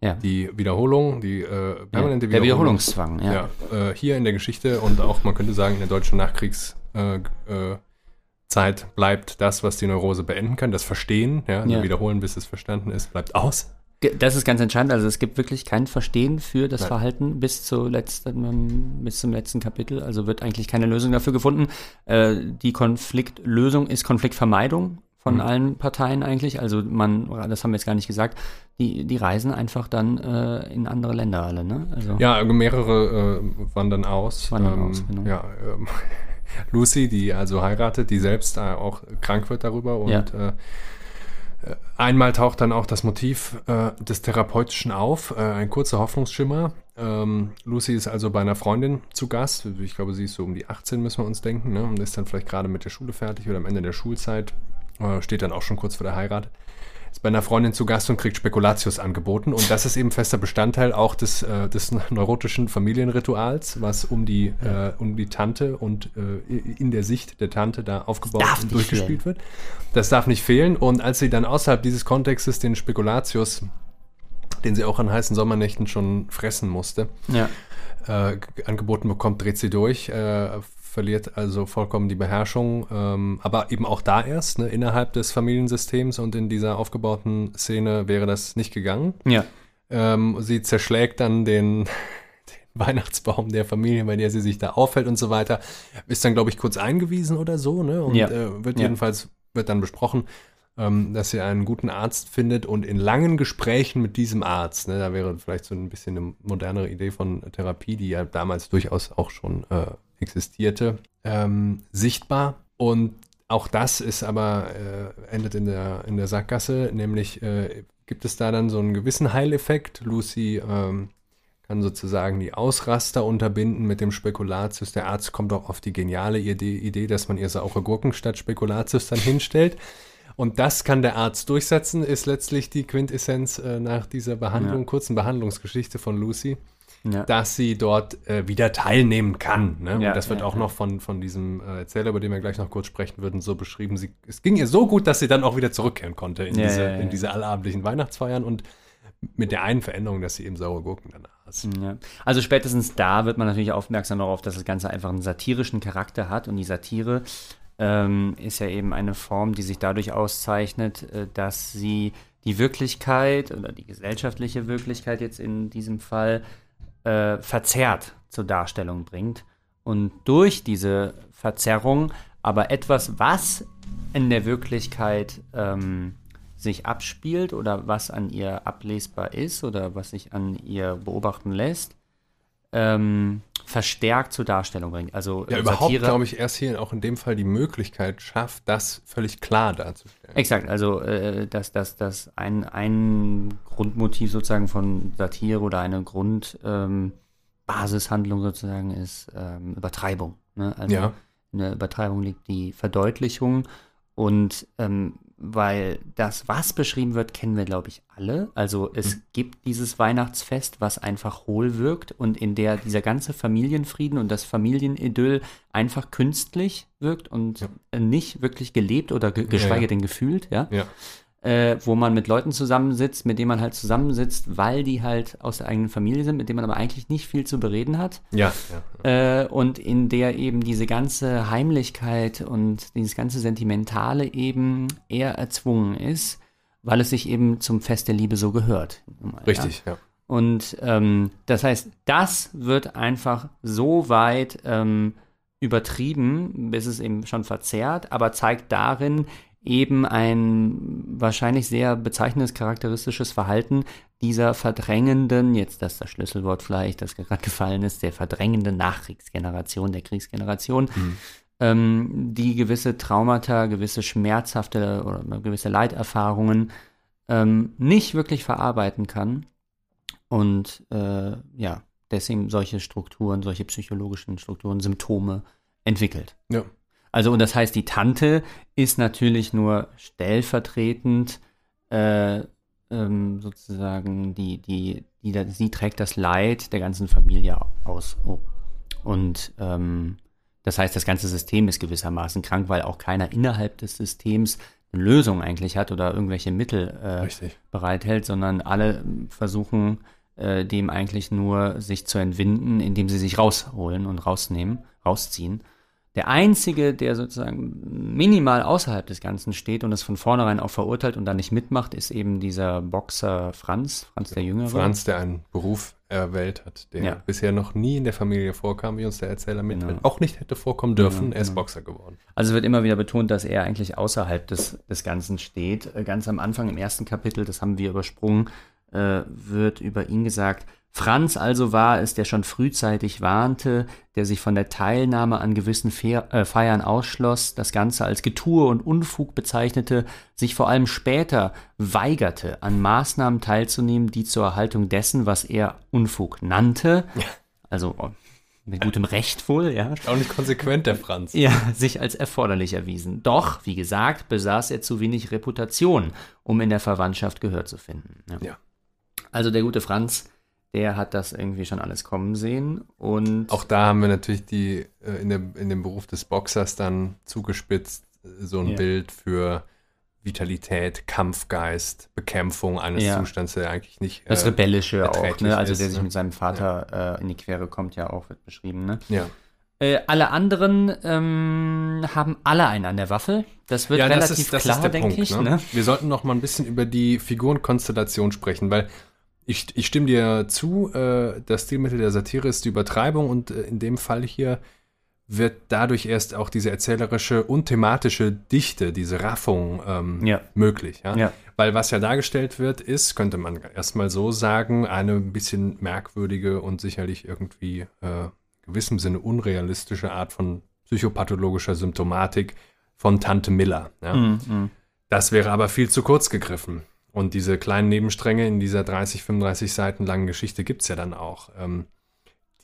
Ja. Die Wiederholung, die äh, permanente ja, der Wiederholung. Wiederholungszwang, ja. ja äh, hier in der Geschichte und auch, man könnte sagen, in der deutschen Nachkriegszeit äh, bleibt das, was die Neurose beenden kann, das Verstehen, ja, also wiederholen, bis es verstanden ist, bleibt aus. Das ist ganz entscheidend. Also es gibt wirklich kein Verstehen für das Nein. Verhalten bis, zu letzten, bis zum letzten Kapitel. Also wird eigentlich keine Lösung dafür gefunden. Äh, die Konfliktlösung ist Konfliktvermeidung von mhm. allen Parteien eigentlich. Also man, das haben wir jetzt gar nicht gesagt, die, die reisen einfach dann äh, in andere Länder alle, ne? Also, ja, mehrere äh, wandern aus. Wandern ähm, aus, genau. Ja, ähm, Lucy, die also heiratet, die selbst äh, auch krank wird darüber und ja. Äh, äh, einmal taucht dann auch das Motiv äh, des Therapeutischen auf, ein kurzer Hoffnungsschimmer. Ähm, Lucy ist also bei einer Freundin zu Gast. Ich glaube, sie ist so um die 18, müssen wir uns denken, ne? und ist dann vielleicht gerade mit der Schule fertig oder am Ende der Schulzeit äh, steht dann auch schon kurz vor der Heirat, ist bei einer Freundin zu Gast und kriegt Spekulatius angeboten. Und das ist eben fester Bestandteil auch des, äh, des neurotischen Familienrituals, was um die, äh, um die Tante und äh, in der Sicht der Tante da aufgebaut und durchgespielt fehlen. wird. Das darf nicht fehlen. Und als sie dann außerhalb dieses Kontextes den Spekulatius, den sie auch an heißen Sommernächten schon fressen musste, ja. Äh, angeboten bekommt, dreht sie durch, äh, verliert also vollkommen die Beherrschung, ähm, aber eben auch da erst, ne, innerhalb des Familiensystems und in dieser aufgebauten Szene wäre das nicht gegangen. Ja. Ähm, sie zerschlägt dann den, den, Weihnachtsbaum der Familie, bei der sie sich da auffällt und so weiter, ist dann, glaube ich, kurz eingewiesen oder so, ne? Und ja. äh, wird jedenfalls, wird dann besprochen, ähm, dass sie einen guten Arzt findet und in langen Gesprächen mit diesem Arzt, ne, da wäre vielleicht so ein bisschen eine modernere Idee von Therapie, die ja damals durchaus auch schon äh, existierte, ähm, sichtbar. Und auch das ist aber, äh, endet in der, in der Sackgasse, nämlich äh, gibt es da dann so einen gewissen Heileffekt. Lucy ähm, kann sozusagen die Ausraster unterbinden mit dem Spekulatius. Der Arzt kommt auch auf die geniale Idee, Idee dass man ihr saure Gurken statt Spekulatius dann hinstellt. Und das kann der Arzt durchsetzen, ist letztlich die Quintessenz äh, nach dieser Behandlung, ja. kurzen Behandlungsgeschichte von Lucy ja. dass sie dort äh, wieder teilnehmen kann. Ne? Ja, und das wird ja, auch noch von, von diesem äh, Erzähler, über den wir gleich noch kurz sprechen würden, so beschrieben. Sie, es ging ihr so gut, dass sie dann auch wieder zurückkehren konnte in, diese, in diese allabendlichen Weihnachtsfeiern und mit der einen Veränderung, dass sie eben saure Gurken dann aß. Ja. Also spätestens da wird man natürlich aufmerksam darauf, dass das Ganze einfach einen satirischen Charakter hat und die Satire ähm, ist ja eben eine Form, die sich dadurch auszeichnet, äh, dass sie die Wirklichkeit oder die gesellschaftliche Wirklichkeit jetzt in diesem Fall äh, verzerrt zur Darstellung bringt. Und durch diese Verzerrung aber etwas, was in der Wirklichkeit ähm, sich abspielt oder was an ihr ablesbar ist oder was sich an ihr beobachten lässt, ähm, verstärkt zur Darstellung bringt. Also ja, überhaupt, glaube ich, erst hier auch in dem Fall die Möglichkeit schafft, das völlig klar darzustellen. Exakt, also äh, dass, dass, dass ein, ein Grundmotiv sozusagen von Satire oder eine Grundbasishandlung ähm, sozusagen ist ähm, Übertreibung. Ne? Also ja. in der Übertreibung liegt die Verdeutlichung und ähm, weil das, was beschrieben wird, kennen wir, glaube ich, alle. Also es mhm. gibt dieses Weihnachtsfest, was einfach hohl wirkt und in der dieser ganze Familienfrieden und das Familienidyll einfach künstlich wirkt und ja. nicht wirklich gelebt oder ge geschweige ja, ja. denn gefühlt, ja. Äh, wo man mit Leuten zusammensitzt, mit denen man halt zusammensitzt, weil die halt aus der eigenen Familie sind, mit denen man aber eigentlich nicht viel zu bereden hat. Ja. ja. Äh, und in der eben diese ganze Heimlichkeit und dieses ganze Sentimentale eben eher erzwungen ist, weil es sich eben zum Fest der Liebe so gehört. Richtig, ja. ja. Und ähm, das heißt, das wird einfach so weit ähm, übertrieben, bis es eben schon verzerrt, aber zeigt darin, eben ein wahrscheinlich sehr bezeichnendes charakteristisches Verhalten dieser verdrängenden, jetzt das das Schlüsselwort vielleicht, das gerade gefallen ist, der verdrängenden Nachkriegsgeneration, der Kriegsgeneration, mhm. ähm, die gewisse Traumata, gewisse schmerzhafte oder gewisse Leiterfahrungen ähm, nicht wirklich verarbeiten kann und äh, ja, deswegen solche Strukturen, solche psychologischen Strukturen, Symptome entwickelt. Ja. Also, und das heißt, die Tante ist natürlich nur stellvertretend äh, ähm, sozusagen, die, die, die, sie trägt das Leid der ganzen Familie aus. Oh. Und ähm, das heißt, das ganze System ist gewissermaßen krank, weil auch keiner innerhalb des Systems eine Lösung eigentlich hat oder irgendwelche Mittel äh, bereithält, sondern alle versuchen äh, dem eigentlich nur sich zu entwinden, indem sie sich rausholen und rausnehmen, rausziehen. Der Einzige, der sozusagen minimal außerhalb des Ganzen steht und es von vornherein auch verurteilt und da nicht mitmacht, ist eben dieser Boxer Franz, Franz der Jüngere. Franz, der einen Beruf erwählt hat, der ja. bisher noch nie in der Familie vorkam, wie uns der Erzähler mitteilt, genau. auch nicht hätte vorkommen dürfen. Genau, er ist genau. Boxer geworden. Also wird immer wieder betont, dass er eigentlich außerhalb des, des Ganzen steht. Äh, ganz am Anfang im ersten Kapitel, das haben wir übersprungen, äh, wird über ihn gesagt, Franz also war es, der schon frühzeitig warnte, der sich von der Teilnahme an gewissen äh, Feiern ausschloss, das Ganze als Getue und Unfug bezeichnete, sich vor allem später weigerte, an Maßnahmen teilzunehmen, die zur Erhaltung dessen, was er Unfug nannte, also oh, mit gutem Recht wohl, ja. Auch nicht konsequent, der Franz. Ja, sich als erforderlich erwiesen. Doch, wie gesagt, besaß er zu wenig Reputation, um in der Verwandtschaft Gehör zu finden. Ja. ja. Also der gute Franz der hat das irgendwie schon alles kommen sehen. Und auch da haben wir natürlich die äh, in, dem, in dem Beruf des Boxers dann zugespitzt, äh, so ein ja. Bild für Vitalität, Kampfgeist, Bekämpfung eines ja. Zustands, der eigentlich nicht. Äh, das Rebellische auch, ne? Also der sich ne? mit seinem Vater ja. äh, in die Quere kommt, ja auch, wird beschrieben, ne? Ja. Äh, alle anderen ähm, haben alle einen an der Waffe. Das wird ja, relativ das ist, das klar, denke ich. Ne? Ne? Wir sollten noch mal ein bisschen über die Figurenkonstellation sprechen, weil ich, ich stimme dir zu, äh, das Stilmittel der Satire ist die Übertreibung und äh, in dem Fall hier wird dadurch erst auch diese erzählerische und thematische Dichte, diese Raffung ähm, ja. möglich. Ja? ja? Weil was ja dargestellt wird, ist, könnte man erstmal so sagen, eine ein bisschen merkwürdige und sicherlich irgendwie äh, gewissem Sinne unrealistische Art von psychopathologischer Symptomatik von Tante Miller. Ja. Mm, mm. Das wäre aber viel zu kurz gegriffen. Und diese kleinen Nebenstränge in dieser 30, 35 Seiten langen Geschichte gibt es ja dann auch. Ähm,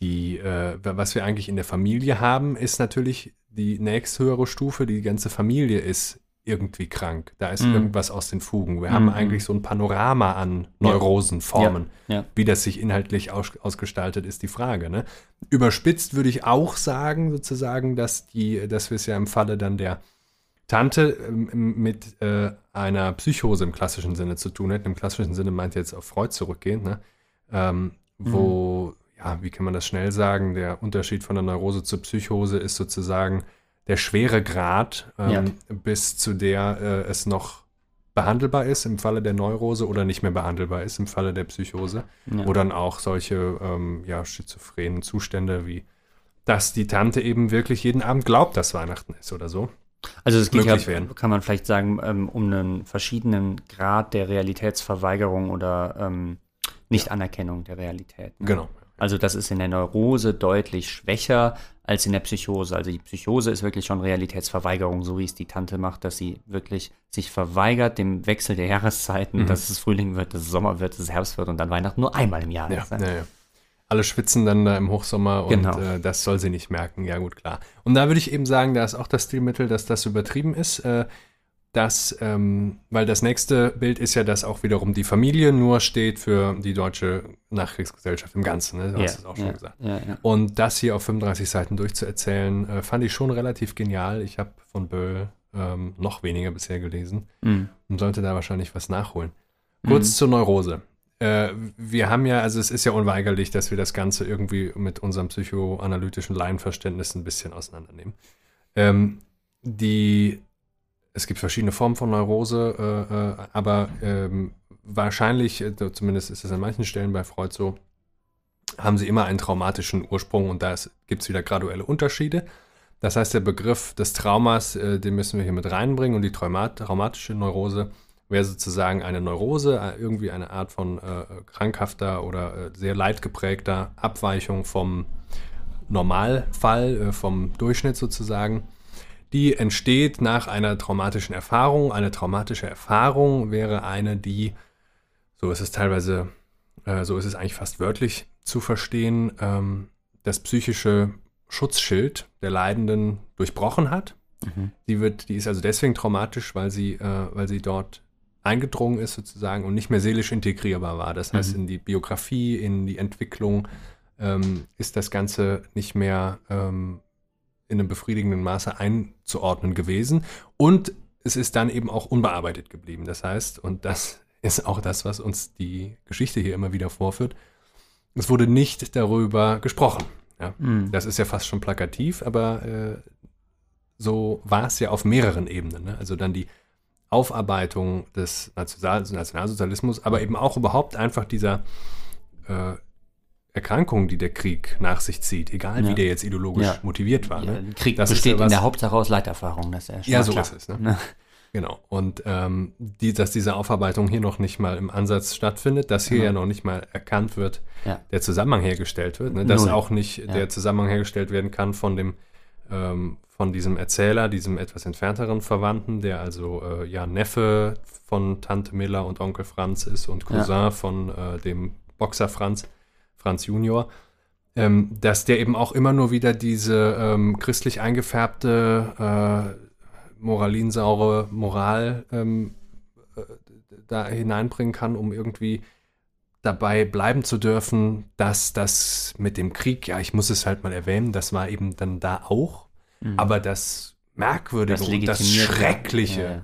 die, äh, was wir eigentlich in der Familie haben, ist natürlich die nächsthöhere Stufe. Die ganze Familie ist irgendwie krank. Da ist mm. irgendwas aus den Fugen. Wir mm. haben mhm. eigentlich so ein Panorama an Neurosenformen. Ja. Ja. Wie das sich inhaltlich aus, ausgestaltet, ist die Frage. Ne? Überspitzt würde ich auch sagen, sozusagen, dass, die, dass wir es ja im Falle dann der Tante ähm, mit äh, einer Psychose im klassischen Sinne zu tun hätten. Im klassischen Sinne meint jetzt auf Freud zurückgehen, ne? ähm, wo, mm. ja, wie kann man das schnell sagen, der Unterschied von der Neurose zur Psychose ist sozusagen, der schwere Grad, ähm, ja. bis zu der äh, es noch behandelbar ist im Falle der Neurose oder nicht mehr behandelbar ist im Falle der Psychose, ja. wo dann auch solche ähm, ja, schizophrenen Zustände wie, dass die Tante eben wirklich jeden Abend glaubt, dass Weihnachten ist oder so. Also es geht ja, werden. kann man vielleicht sagen, ähm, um einen verschiedenen Grad der Realitätsverweigerung oder ähm, Nichtanerkennung der Realität. Ne? Genau. Also das ist in der Neurose deutlich schwächer als in der Psychose. Also die Psychose ist wirklich schon Realitätsverweigerung, so wie es die Tante macht, dass sie wirklich sich verweigert dem Wechsel der Jahreszeiten, mhm. dass es Frühling wird, dass es Sommer wird, dass es Herbst wird und dann Weihnachten nur einmal im Jahr ja, ist. Ne? Ja, ja. Alle schwitzen dann da im Hochsommer und genau. äh, das soll sie nicht merken. Ja gut, klar. Und da würde ich eben sagen, da ist auch das Stilmittel, dass das übertrieben ist. Äh, dass, ähm, weil das nächste Bild ist ja, dass auch wiederum die Familie nur steht für die deutsche Nachkriegsgesellschaft im Ganzen. Ne? Du hast es auch schon ja, gesagt. Ja. Und das hier auf 35 Seiten durchzuerzählen, äh, fand ich schon relativ genial. Ich habe von Böll ähm, noch weniger bisher gelesen mhm. und sollte da wahrscheinlich was nachholen. Kurz mhm. zur Neurose. Äh, wir haben ja, also es ist ja unweigerlich, dass wir das Ganze irgendwie mit unserem psychoanalytischen Laienverständnis ein bisschen auseinandernehmen. Ähm, die es gibt verschiedene Formen von Neurose, äh, äh, aber ähm, wahrscheinlich, äh, zumindest ist es an manchen Stellen bei Freud so, haben sie immer einen traumatischen Ursprung und da gibt es wieder graduelle Unterschiede. Das heißt, der Begriff des Traumas, äh, den müssen wir hier mit reinbringen und die Traumat traumatische Neurose wäre sozusagen eine Neurose, äh, irgendwie eine Art von äh, krankhafter oder sehr leidgeprägter Abweichung vom Normalfall, vom Durchschnitt sozusagen die entsteht nach einer traumatischen Erfahrung. Eine traumatische Erfahrung wäre eine, die, so ist es teilweise, äh, so ist es eigentlich fast wörtlich zu verstehen, ähm, das psychische Schutzschild der Leidenden durchbrochen hat. Mhm. Die, wird, die ist also deswegen traumatisch, weil sie, äh, weil sie dort eingedrungen ist sozusagen und nicht mehr seelisch integrierbar war. Das heißt, mhm. in die Biografie, in die Entwicklung ähm, ist das Ganze nicht mehr ähm, in einem befriedigenden Maße einzuordnen gewesen. Und es ist dann eben auch unbearbeitet geblieben. Das heißt, und das ist auch das, was uns die Geschichte hier immer wieder vorführt, es wurde nicht darüber gesprochen. Ja? Mhm. Das ist ja fast schon plakativ, aber äh, so war es ja auf mehreren Ebenen. Ne? Also dann die Aufarbeitung des Nationalsozialismus, aber eben auch überhaupt einfach dieser äh, Erkrankungen, die der Krieg nach sich zieht, egal ja. wie der jetzt ideologisch ja. motiviert war. Ne? Ja, Krieg das besteht ja in der Hauptsache aus Leiterfahrung. Das ist ja, so klar. ist es. Ne? Genau. Und ähm, die, dass diese Aufarbeitung hier noch nicht mal im Ansatz stattfindet, dass hier ja noch nicht mal erkannt wird, der Zusammenhang hergestellt wird, ne? dass Null. auch nicht der Zusammenhang hergestellt werden kann von dem ähm, von diesem Erzähler, diesem etwas entfernteren Verwandten, der also äh, ja Neffe von Tante Miller und Onkel Franz ist und Cousin von äh, dem Boxer Franz Franz Junior, ähm, dass der eben auch immer nur wieder diese ähm, christlich eingefärbte, äh, moralinsaure Moral ähm, äh, da hineinbringen kann, um irgendwie dabei bleiben zu dürfen, dass das mit dem Krieg, ja, ich muss es halt mal erwähnen, das war eben dann da auch, mhm. aber das Merkwürdige das und das Schreckliche ja, ja.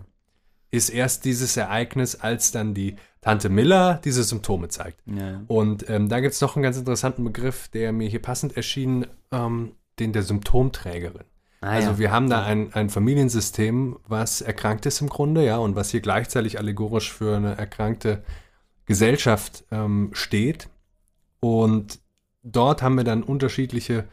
ist erst dieses Ereignis, als dann die Tante Miller diese Symptome zeigt. Ja. Und ähm, da gibt es noch einen ganz interessanten Begriff, der mir hier passend erschien, ähm, den der Symptomträgerin. Ah, also wir haben da ein, ein Familiensystem, was erkrankt ist im Grunde, ja, und was hier gleichzeitig allegorisch für eine erkrankte Gesellschaft ähm, steht. Und dort haben wir dann unterschiedliche,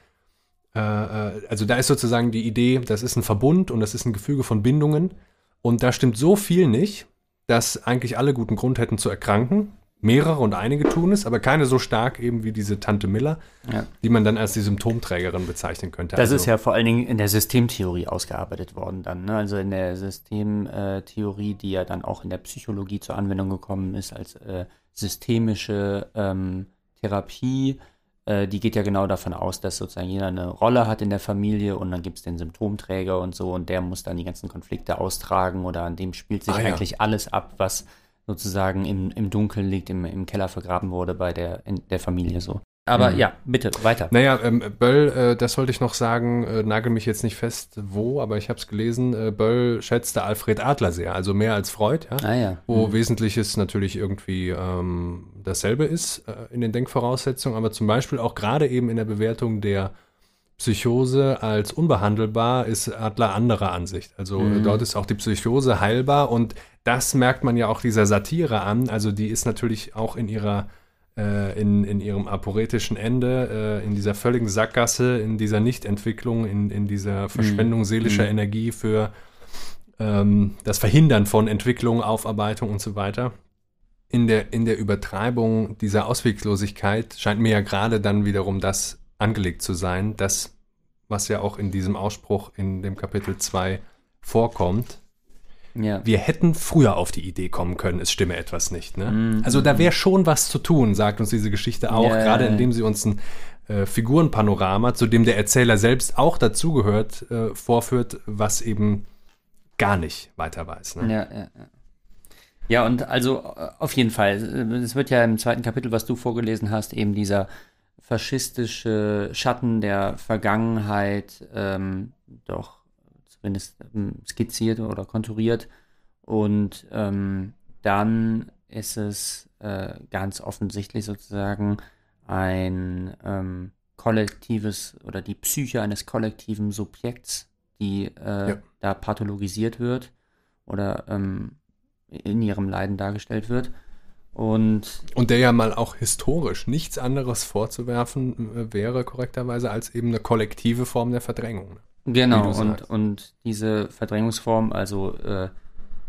äh, äh, also da ist sozusagen die Idee, das ist ein Verbund und das ist ein Gefüge von Bindungen. Und da stimmt so viel nicht, dass eigentlich alle guten Grund hätten zu erkranken. Mehrere und einige tun es, aber keine so stark eben wie diese Tante Miller, ja. die man dann als die Symptomträgerin bezeichnen könnte. Das also, ist ja vor allen Dingen in der Systemtheorie ausgearbeitet worden dann, ne? also in der Systemtheorie, die ja dann auch in der Psychologie zur Anwendung gekommen ist als äh, systemische ähm, Therapie. Äh, die geht ja genau davon aus, dass sozusagen jeder eine Rolle hat in der Familie und dann gibt es den Symptomträger und so und der muss dann die ganzen Konflikte austragen oder an dem spielt sich ah, eigentlich ja. alles ab, was sozusagen im, im Dunkeln liegt, im, im Keller vergraben wurde bei der, in der Familie so. Aber mhm. ja, bitte, weiter. Naja, ähm, Böll, äh, das wollte ich noch sagen, äh, nagel mich jetzt nicht fest, wo, aber ich habe es gelesen, äh, Böll schätzte Alfred Adler sehr, also mehr als Freud, ja, ah, ja. wo mhm. Wesentliches natürlich irgendwie ähm, dasselbe ist äh, in den Denkvoraussetzungen, aber zum Beispiel auch gerade eben in der Bewertung der Psychose als unbehandelbar ist Adler anderer Ansicht. Also mhm. dort ist auch die Psychose heilbar und das merkt man ja auch dieser Satire an. Also die ist natürlich auch in ihrer äh, in, in ihrem aporetischen Ende, äh, in dieser völligen Sackgasse, in dieser Nichtentwicklung, in, in dieser Verschwendung mhm. seelischer mhm. Energie für ähm, das Verhindern von Entwicklung, Aufarbeitung und so weiter. In der, in der Übertreibung dieser Ausweglosigkeit scheint mir ja gerade dann wiederum das angelegt zu sein, das, was ja auch in diesem Ausspruch in dem Kapitel 2 vorkommt. Ja. Wir hätten früher auf die Idee kommen können, es stimme etwas nicht. Ne? Mhm. Also da wäre schon was zu tun, sagt uns diese Geschichte auch, ja, gerade indem sie uns ein äh, Figurenpanorama, zu dem der Erzähler selbst auch dazugehört, äh, vorführt, was eben gar nicht weiter weiß. Ne? Ja, ja, ja. Ja, und also äh, auf jeden Fall. Es wird ja im zweiten Kapitel, was du vorgelesen hast, eben dieser faschistische Schatten der Vergangenheit ähm, doch zumindest ähm, skizziert oder konturiert. Und ähm, dann ist es äh, ganz offensichtlich sozusagen ein ähm, kollektives oder die Psyche eines kollektiven Subjekts, die äh, ja. da pathologisiert wird oder ähm, in ihrem Leiden dargestellt wird. Und, und der ja mal auch historisch nichts anderes vorzuwerfen äh, wäre, korrekterweise, als eben eine kollektive Form der Verdrängung. Genau, und, und diese Verdrängungsform, also äh,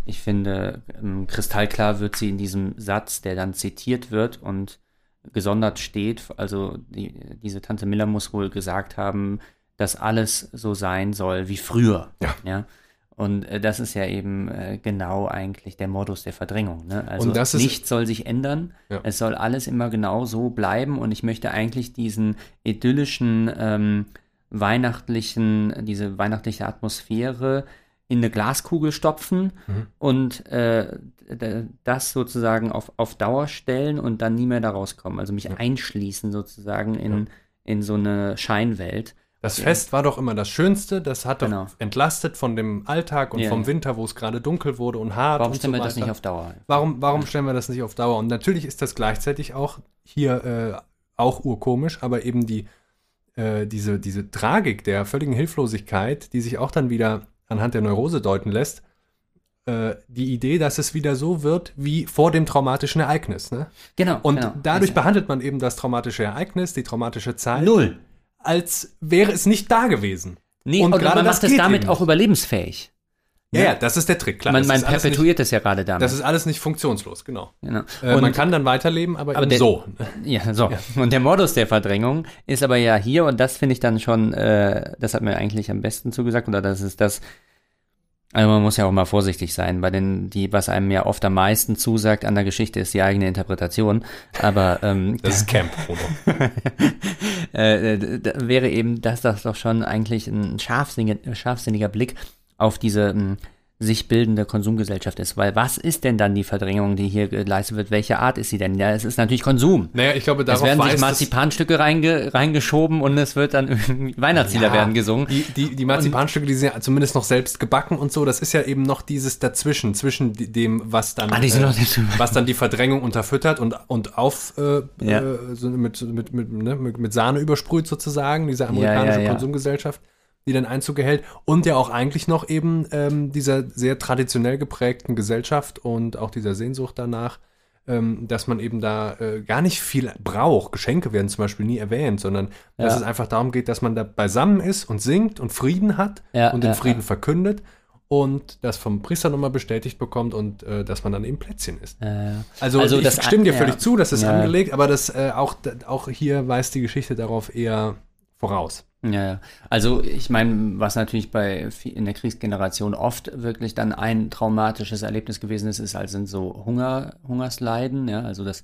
ich finde, ähm, kristallklar wird sie in diesem Satz, der dann zitiert wird und gesondert steht. Also die, diese Tante Miller muss wohl gesagt haben, dass alles so sein soll wie früher. Ja. ja? Und äh, das ist ja eben äh, genau eigentlich der Modus der Verdrängung. Ne? Also nichts soll sich ändern. Ja. Es soll alles immer genau so bleiben. Und ich möchte eigentlich diesen idyllischen, ähm, weihnachtlichen, diese weihnachtliche Atmosphäre in eine Glaskugel stopfen mhm. und äh, das sozusagen auf, auf Dauer stellen und dann nie mehr da rauskommen. Also mich ja. einschließen sozusagen in, ja. in so eine Scheinwelt. Das ja. Fest war doch immer das Schönste, das hat genau. doch entlastet von dem Alltag und ja, vom Winter, wo es gerade dunkel wurde und hart. Warum und stellen so wir das nicht auf Dauer? Warum, warum stellen wir das nicht auf Dauer? Und natürlich ist das gleichzeitig auch hier äh, auch urkomisch, aber eben die, äh, diese, diese Tragik der völligen Hilflosigkeit, die sich auch dann wieder anhand der Neurose deuten lässt, äh, die Idee, dass es wieder so wird wie vor dem traumatischen Ereignis. Ne? Genau. Und genau. dadurch behandelt man eben das traumatische Ereignis, die traumatische Zeit. Null als wäre es nicht da gewesen. Nee, und gerade man macht es damit auch überlebensfähig. Ja, ja, das ist der Trick, klar. Man, man perpetuiert es ja gerade damit. Das ist alles nicht funktionslos, genau. genau. Äh, man kann dann weiterleben, aber, aber der, so. Ja, so. Ja. Und der Modus der Verdrängung ist aber ja hier, und das finde ich dann schon, äh, das hat mir eigentlich am besten zugesagt, oder das ist das, also man muss ja auch mal vorsichtig sein, bei den, die, was einem ja oft am meisten zusagt an der Geschichte, ist die eigene Interpretation. Aber ähm, das ist Camp, Frodo. äh, wäre eben, dass das doch schon eigentlich ein scharfsinniger, scharfsinniger Blick auf diese hm, sich bildende Konsumgesellschaft ist. Weil was ist denn dann die Verdrängung, die hier geleistet wird? Welche Art ist sie denn? Ja, es ist natürlich Konsum. Naja, ich glaube, darauf Es werden sich Marzipanstücke reinge reingeschoben und es wird dann Weihnachtslieder ja, werden gesungen. Die, die, die Marzipanstücke, die sind ja zumindest noch selbst gebacken und so. Das ist ja eben noch dieses dazwischen, zwischen dem, was dann, ah, äh, was dann die Verdrängung unterfüttert und, und auf äh, ja. äh, so mit, mit, mit, ne, mit, Sahne übersprüht sozusagen, diese amerikanische Konsumgesellschaft die dann Einzug erhält und ja auch eigentlich noch eben ähm, dieser sehr traditionell geprägten Gesellschaft und auch dieser Sehnsucht danach, ähm, dass man eben da äh, gar nicht viel braucht. Geschenke werden zum Beispiel nie erwähnt, sondern ja. dass es einfach darum geht, dass man da beisammen ist und singt und Frieden hat ja, und den ja, Frieden verkündet und das vom Priester nochmal bestätigt bekommt und äh, dass man dann eben Plätzchen isst. Äh, also, also ich das- stimme dir völlig zu, das ist angelegt, aber das äh, auch, auch hier weist die Geschichte darauf eher voraus. Ja, ja. Also ich meine, was natürlich bei in der Kriegsgeneration oft wirklich dann ein traumatisches Erlebnis gewesen ist, ist also sind so Hunger, Hungersleiden, ja, also das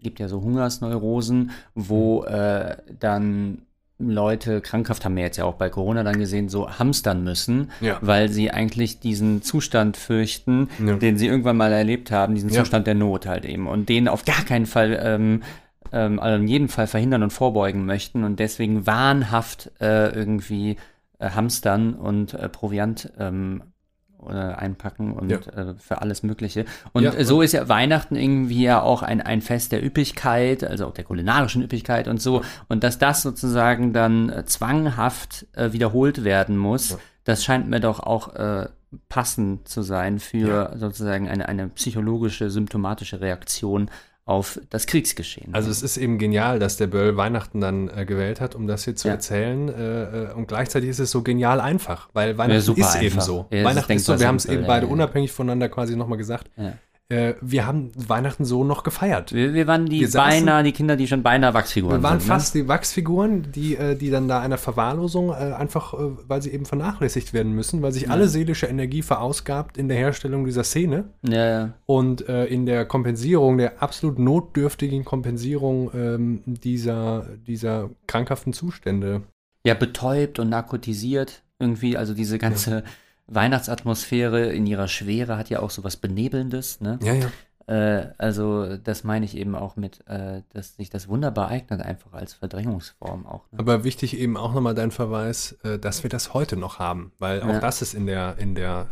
gibt ja so Hungersneurosen, wo äh, dann Leute krankhaft haben wir jetzt ja auch bei Corona dann gesehen, so hamstern müssen, Ja. weil sie eigentlich diesen Zustand fürchten, Ja. den sie irgendwann mal erlebt haben, diesen Ja. Zustand der Not halt eben und den auf gar keinen Fall ähm, ähm, also in jedem Fall verhindern und vorbeugen möchten und deswegen wahnhaft äh, irgendwie äh, hamstern und äh, Proviant ähm, äh, einpacken und Ja. äh, für alles Mögliche. Und Ja, so ist ja Weihnachten irgendwie ja auch ein, ein Fest der Üppigkeit, also auch der kulinarischen Üppigkeit und so. Und dass das sozusagen dann äh, zwanghaft äh, wiederholt werden muss, Ja. das scheint mir doch auch äh, passend zu sein für sozusagen eine, eine psychologische, symptomatische Reaktion auf das Kriegsgeschehen. Also es ist eben genial, dass der Böll Weihnachten dann äh, gewählt hat, um das hier zu Ja. erzählen. Äh, äh, und gleichzeitig ist es so genial einfach, weil Weihnachten super ist eben einfach. so. Ja, es ist Weihnachten ist so, wir haben es eben ja, beide ja. unabhängig voneinander quasi nochmal gesagt. Ja. Äh, wir haben Weihnachten so noch gefeiert. wir, wir waren die Wir saßen- beinahe die Kinder, die schon beinahe Wachsfiguren Wir waren sind. ne? fast die Wachsfiguren, die, äh, die dann da einer Verwahrlosung äh, einfach, äh, weil sie eben vernachlässigt werden müssen, weil sich alle seelische Energie verausgabt in der Herstellung dieser Szene Ne? Ja, ja. und in der Kompensierung, der absolut notdürftigen Kompensierung ähm, dieser, dieser krankhaften Zustände. ja, betäubt und narkotisiert irgendwie, also diese ganze Weihnachtsatmosphäre in ihrer Schwere hat ja auch so was Benebelndes, ne? Ja, ja. Äh, also das meine ich eben auch mit, äh, dass sich das wunderbar eignet, einfach als Verdrängungsform auch. Ne? Aber wichtig eben auch nochmal dein Verweis, äh, dass wir das heute noch haben, weil auch Ja. das ist in der, in der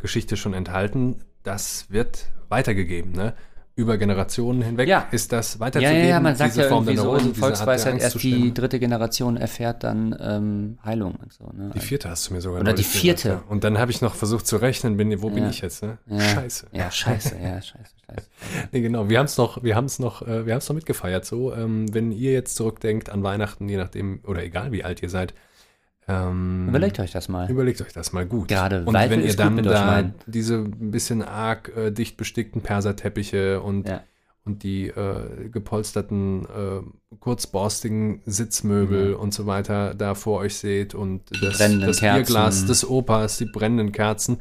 Geschichte schon enthalten. Das wird weitergegeben, ne? Über Generationen hinweg Ja. ist das weiterzugeben. ja, ja, man sagt ja Form irgendwie so der Volksweisheit, erst die dritte Generation erfährt dann ähm, Heilung und so. Ne? Die vierte hast du mir sogar Oder die neulich gesagt, vierte. ja. Und dann habe ich noch versucht zu rechnen, bin, wo bin Ja. ich jetzt, ne? Scheiße. Ja, scheiße, ja, scheiße, scheiße. Nee, genau. Wir haben es noch, wir haben es noch, äh, wir haben es noch mitgefeiert. So, ähm, wenn ihr jetzt zurückdenkt an Weihnachten, je nachdem, oder egal wie alt ihr seid, ähm, Überlegt euch das mal. Überlegt euch das mal gut. Gerade und Weihnachten wenn ihr gut dann da diese ein bisschen arg äh, dicht bestickten Perserteppiche und, Ja. und die äh, gepolsterten, äh, kurzborstigen Sitzmöbel und so weiter da vor euch seht und das, das. Bierglas des Opas, die brennenden Kerzen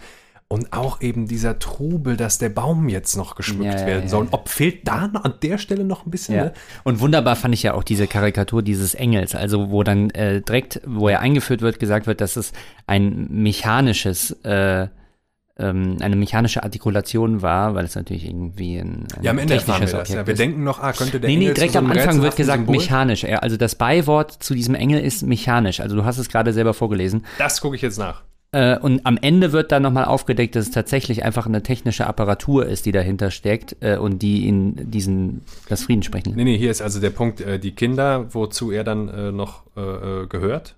und auch eben dieser Trubel, dass der Baum jetzt noch geschmückt Ja, ja, werden soll. ja. Ob fehlt da an der Stelle noch ein bisschen? Ja. Ne? Und wunderbar fand ich ja auch diese Karikatur dieses Engels, also wo dann äh, direkt, wo er eingeführt wird, gesagt wird, dass es ein mechanisches, äh, ähm, eine mechanische Artikulation war, weil es natürlich irgendwie ein, ein Ja, am Ende erfahren wir technisches das. Ja. Objekt Wir ist. denken noch, ah, könnte der Nee, nee, Engel direkt am Anfang wird gesagt Symbol? mechanisch. Also das Beiwort zu diesem Engel ist mechanisch. Also du hast es gerade selber vorgelesen. Das gucke ich jetzt nach. Äh, und am Ende wird dann nochmal aufgedeckt, dass es tatsächlich einfach eine technische Apparatur ist, die dahinter steckt äh, und die in diesen das Frieden sprechen. Nee, nee, hier ist also der Punkt, äh, die Kinder, wozu er dann noch gehört,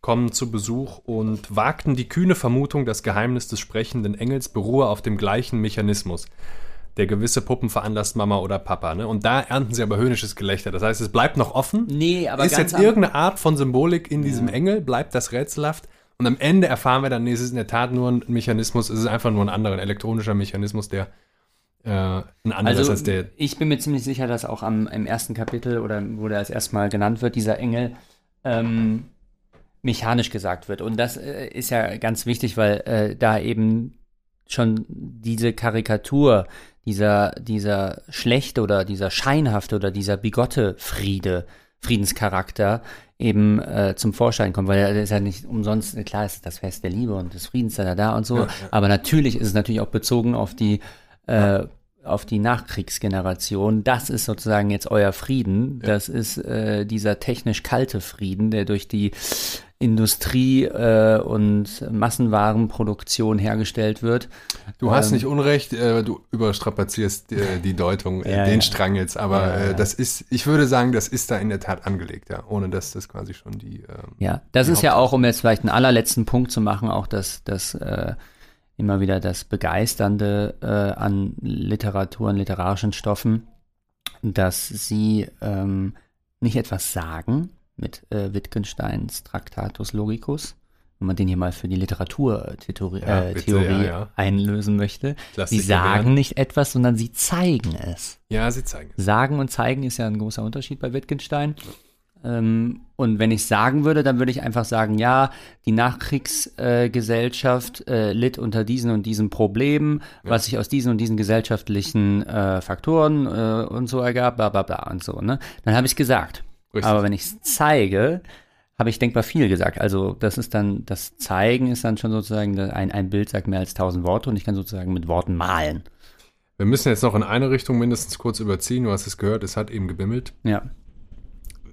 kommen zu Besuch und wagten die kühne Vermutung, das Geheimnis des sprechenden Engels beruhe auf dem gleichen Mechanismus, der gewisse Puppen veranlasst Mama oder Papa. Ne? Und da ernten sie aber höhnisches Gelächter. Das heißt, es bleibt noch offen. Nee, aber ist jetzt irgendeine Art von Symbolik in diesem Engel, bleibt das rätselhaft. Und am Ende erfahren wir dann, nee, es ist in der Tat nur ein Mechanismus, es ist einfach nur ein anderer, ein elektronischer Mechanismus, der äh, ein anderes Also als der ich bin mir ziemlich sicher, dass auch am, im ersten Kapitel oder wo der als erstmal genannt wird, dieser Engel, ähm, mechanisch gesagt wird. Und das äh, ist ja ganz wichtig, weil äh, da eben schon diese Karikatur, dieser, dieser schlechte oder dieser scheinhafte oder dieser bigotte Friede, Friedenscharakter eben äh, zum Vorschein kommt, weil er ist ja nicht umsonst, klar ist das Fest der Liebe und des Friedens da, da, da und so, Ja, ja. aber natürlich ist es natürlich auch bezogen auf die äh, auf die Nachkriegsgeneration. Das ist sozusagen jetzt euer Frieden. Das ist äh, dieser technisch kalte Frieden, der durch die Industrie äh, und Massenwarenproduktion hergestellt wird. Du hast Ähm, nicht Unrecht, äh, du überstrapazierst äh, die Deutung, äh, Ja, den ja. Strang jetzt, aber Ja, ja. Äh, das ist, ich würde sagen, das ist da in der Tat angelegt, ja, ohne dass das quasi schon die. Ähm, Ja, das Die ist ja auch, um jetzt vielleicht einen allerletzten Punkt zu machen, auch das, das äh, immer wieder das Begeisternde äh, an Literatur, an literarischen Stoffen, dass sie ähm, nicht etwas sagen mit äh, Wittgensteins Tractatus Logicus, wenn man den hier mal für die Literaturtheorie ja, äh, ja, einlösen möchte. sie sagen nicht etwas, sondern sie zeigen es. Ja, sie zeigen es. Sagen und zeigen ist ja ein großer Unterschied bei Wittgenstein. Ähm, und wenn ich sagen würde, dann würde ich einfach sagen, ja, die Nachkriegsgesellschaft äh, äh, litt unter diesen und diesen Problemen, ja. was sich aus diesen und diesen gesellschaftlichen äh, Faktoren äh, und so ergab, bla bla bla und so. Ne? Dann habe ich es gesagt. Richtig. Aber wenn ich es zeige, habe ich denkbar viel gesagt. Also das ist dann, das Zeigen ist dann schon sozusagen, ein, ein Bild sagt mehr als tausend Worte und ich kann sozusagen mit Worten malen. Wir müssen jetzt noch in eine Richtung mindestens kurz überziehen. Du hast es gehört, es hat eben gebimmelt. Ja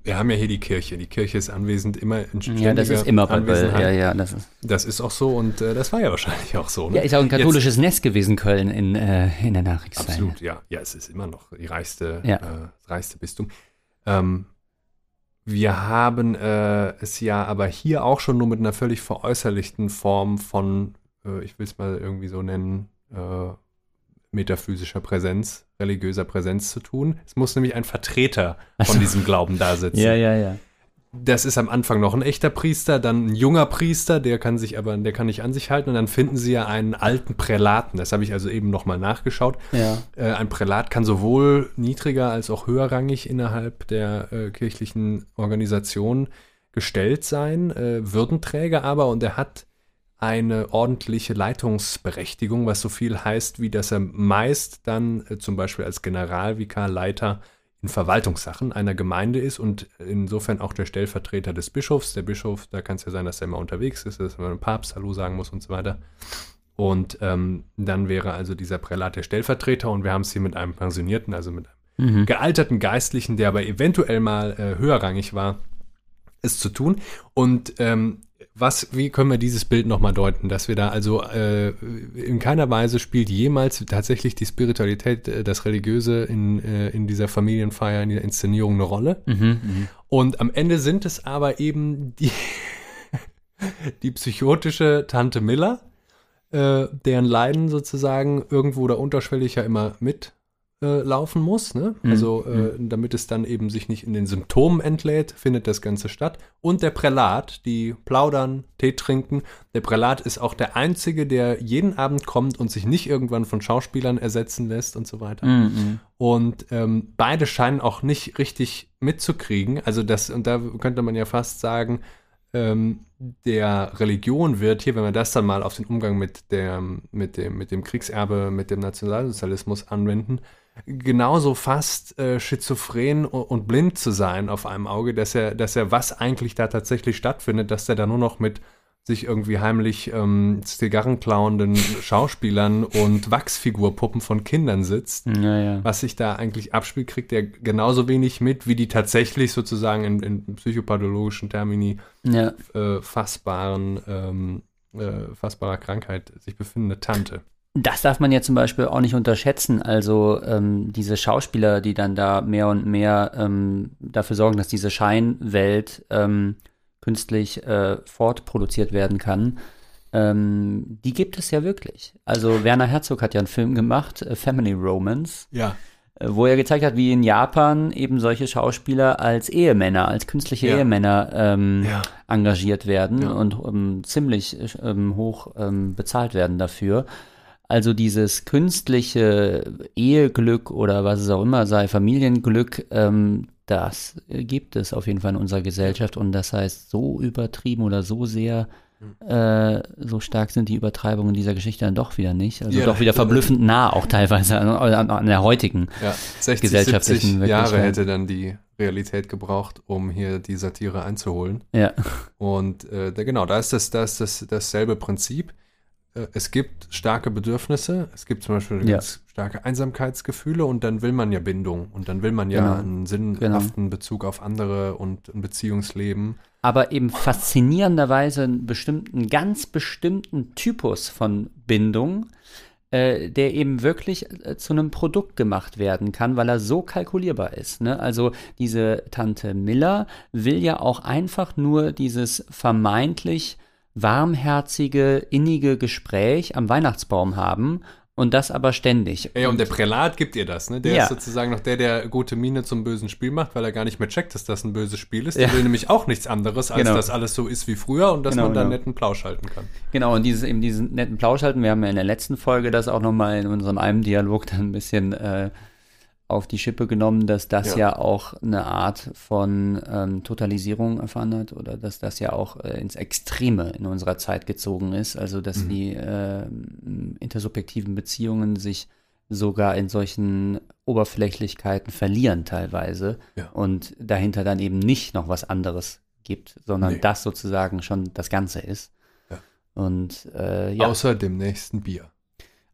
wir haben ja hier die Kirche. Die Kirche ist anwesend immer in Ja, das ist immer Böll. Ja, ja, das ist. Das ist auch so und äh, das war ja wahrscheinlich auch so. Ne? Ja, ist auch ein katholisches Jetzt, Nest gewesen, Köln in, äh, in der Nachrichtszeit. Absolut, ja. Ja, es ist immer noch die reichste, ja. äh, reichste Bistum. Ähm, wir haben äh, es ja aber hier auch schon nur mit einer völlig veräußerlichten Form von, äh, ich will es mal irgendwie so nennen, äh, metaphysischer Präsenz, religiöser Präsenz zu tun. Es muss nämlich ein Vertreter von diesem Glauben da sitzen. Ja, ja, ja. Das ist am Anfang noch ein echter Priester, dann ein junger Priester, der kann sich aber, der kann nicht an sich halten und dann finden sie ja einen alten Prälaten. Das habe ich also eben nochmal nachgeschaut. Ja. Äh, ein Prälat kann sowohl niedriger als auch höherrangig innerhalb der äh, kirchlichen Organisation gestellt sein, äh, Würdenträger aber und er hat eine ordentliche Leitungsberechtigung, was so viel heißt, wie dass er meist dann äh, zum Beispiel als Generalvikar Leiter in Verwaltungssachen einer Gemeinde ist und insofern auch der Stellvertreter des Bischofs. Der Bischof, da kann es ja sein, dass er immer unterwegs ist, dass man dem Papst Hallo sagen muss und so weiter. Und ähm, dann wäre also dieser Prälat der Stellvertreter und wir haben es hier mit einem Pensionierten, also mit einem mhm. gealterten Geistlichen, der aber eventuell mal äh, höherrangig war, es zu tun. Und ähm, was, wie können wir dieses Bild nochmal deuten, dass wir da also äh, in keiner Weise spielt jemals tatsächlich die Spiritualität, äh, das Religiöse in, äh, in dieser Familienfeier, in dieser Inszenierung eine Rolle. Mhm, mh. Und am Ende sind es aber eben die, die psychotische Tante Miller, äh, deren Leiden sozusagen irgendwo da unterschwellig ja immer mit äh, laufen muss. Ne? Mhm. Also äh, mhm. damit es dann eben sich nicht in den Symptomen entlädt, findet das Ganze statt. Und der Prälat, die plaudern, Tee trinken. Der Prälat ist auch der Einzige, der jeden Abend kommt und sich nicht irgendwann von Schauspielern ersetzen lässt und so weiter. Mhm. mhm. Und ähm, beide scheinen auch nicht richtig mitzukriegen. Also das, und da könnte man ja fast sagen, ähm, der Religion wird hier, wenn wir das dann mal auf den Umgang mit, der, mit, dem, mit dem Kriegserbe, mit dem Nationalsozialismus anwenden, genauso fast äh, schizophren und blind zu sein auf einem Auge, dass er, dass er, was eigentlich da tatsächlich stattfindet, dass er da nur noch mit sich irgendwie heimlich ähm, Zigarren klauenden Schauspielern und Wachsfigurpuppen von Kindern sitzt. Ja, ja. Was sich da eigentlich abspielt, kriegt er genauso wenig mit, wie die tatsächlich sozusagen in, in psychopathologischen Termini ja. äh, fassbaren, ähm, äh, fassbarer Krankheit sich befindende Tante. Das darf man ja zum Beispiel auch nicht unterschätzen. Also ähm, diese Schauspieler, die dann da mehr und mehr ähm, dafür sorgen, dass diese Scheinwelt ähm, künstlich äh, fortproduziert werden kann, ähm, die gibt es ja wirklich. Also Werner Herzog hat ja einen Film gemacht, äh, Family Romance. Ja. Äh, wo er gezeigt hat, wie in Japan eben solche Schauspieler als Ehemänner, als künstliche ja. Ehemänner ähm, ja. engagiert werden ja. und ähm, ziemlich ähm, hoch ähm, bezahlt werden dafür. Also dieses künstliche Eheglück oder was es auch immer sei, Familienglück, ähm, das gibt es auf jeden Fall in unserer Gesellschaft und das heißt, so übertrieben oder so sehr, hm. äh, so stark sind die Übertreibungen dieser Geschichte dann doch wieder nicht. Also ja, doch wieder verblüffend nah auch teilweise an, an der heutigen ja, 60, gesellschaftlichen 70 Jahre hätte dann die Realität gebraucht, um hier die Satire einzuholen. Ja. Und äh, genau, da ist das, da ist das dasselbe Prinzip. Äh, es gibt starke Bedürfnisse, es gibt zum Beispiel ja. ganz starke Einsamkeitsgefühle und dann will man ja Bindung und dann will man ja genau. einen sinnhaften genau. Bezug auf andere und ein Beziehungsleben. Aber eben faszinierenderweise einen bestimmten, ganz bestimmten Typus von Bindung, äh, der eben wirklich äh, zu einem Produkt gemacht werden kann, weil er so kalkulierbar ist. Ne? Also diese Tante Miller will ja auch einfach nur dieses vermeintlich warmherzige, innige Gespräch am Weihnachtsbaum haben Und das aber ständig. Ja, und der Prälat gibt ihr das, ne? Der ja. ist sozusagen noch der, der gute Miene zum bösen Spiel macht, weil er gar nicht mehr checkt, dass das ein böses Spiel ist. Der ja. will nämlich auch nichts anderes, als genau. dass alles so ist wie früher und dass genau, man da genau. netten Plausch halten kann. Genau, und dieses, eben diesen netten Plausch halten, wir haben ja in der letzten Folge das auch nochmal in unserem einen Dialog dann ein bisschen äh, auf die Schippe genommen, dass das ja, ja auch eine Art von ähm, Totalisierung erfahren hat oder dass das ja auch äh, ins Extreme in unserer Zeit gezogen ist. Also dass mhm. die äh, intersubjektiven Beziehungen sich sogar in solchen Oberflächlichkeiten verlieren teilweise ja. und dahinter dann eben nicht noch was anderes gibt, sondern nee. das sozusagen schon das Ganze ist. Ja. Und äh, ja. Außer dem nächsten Bier.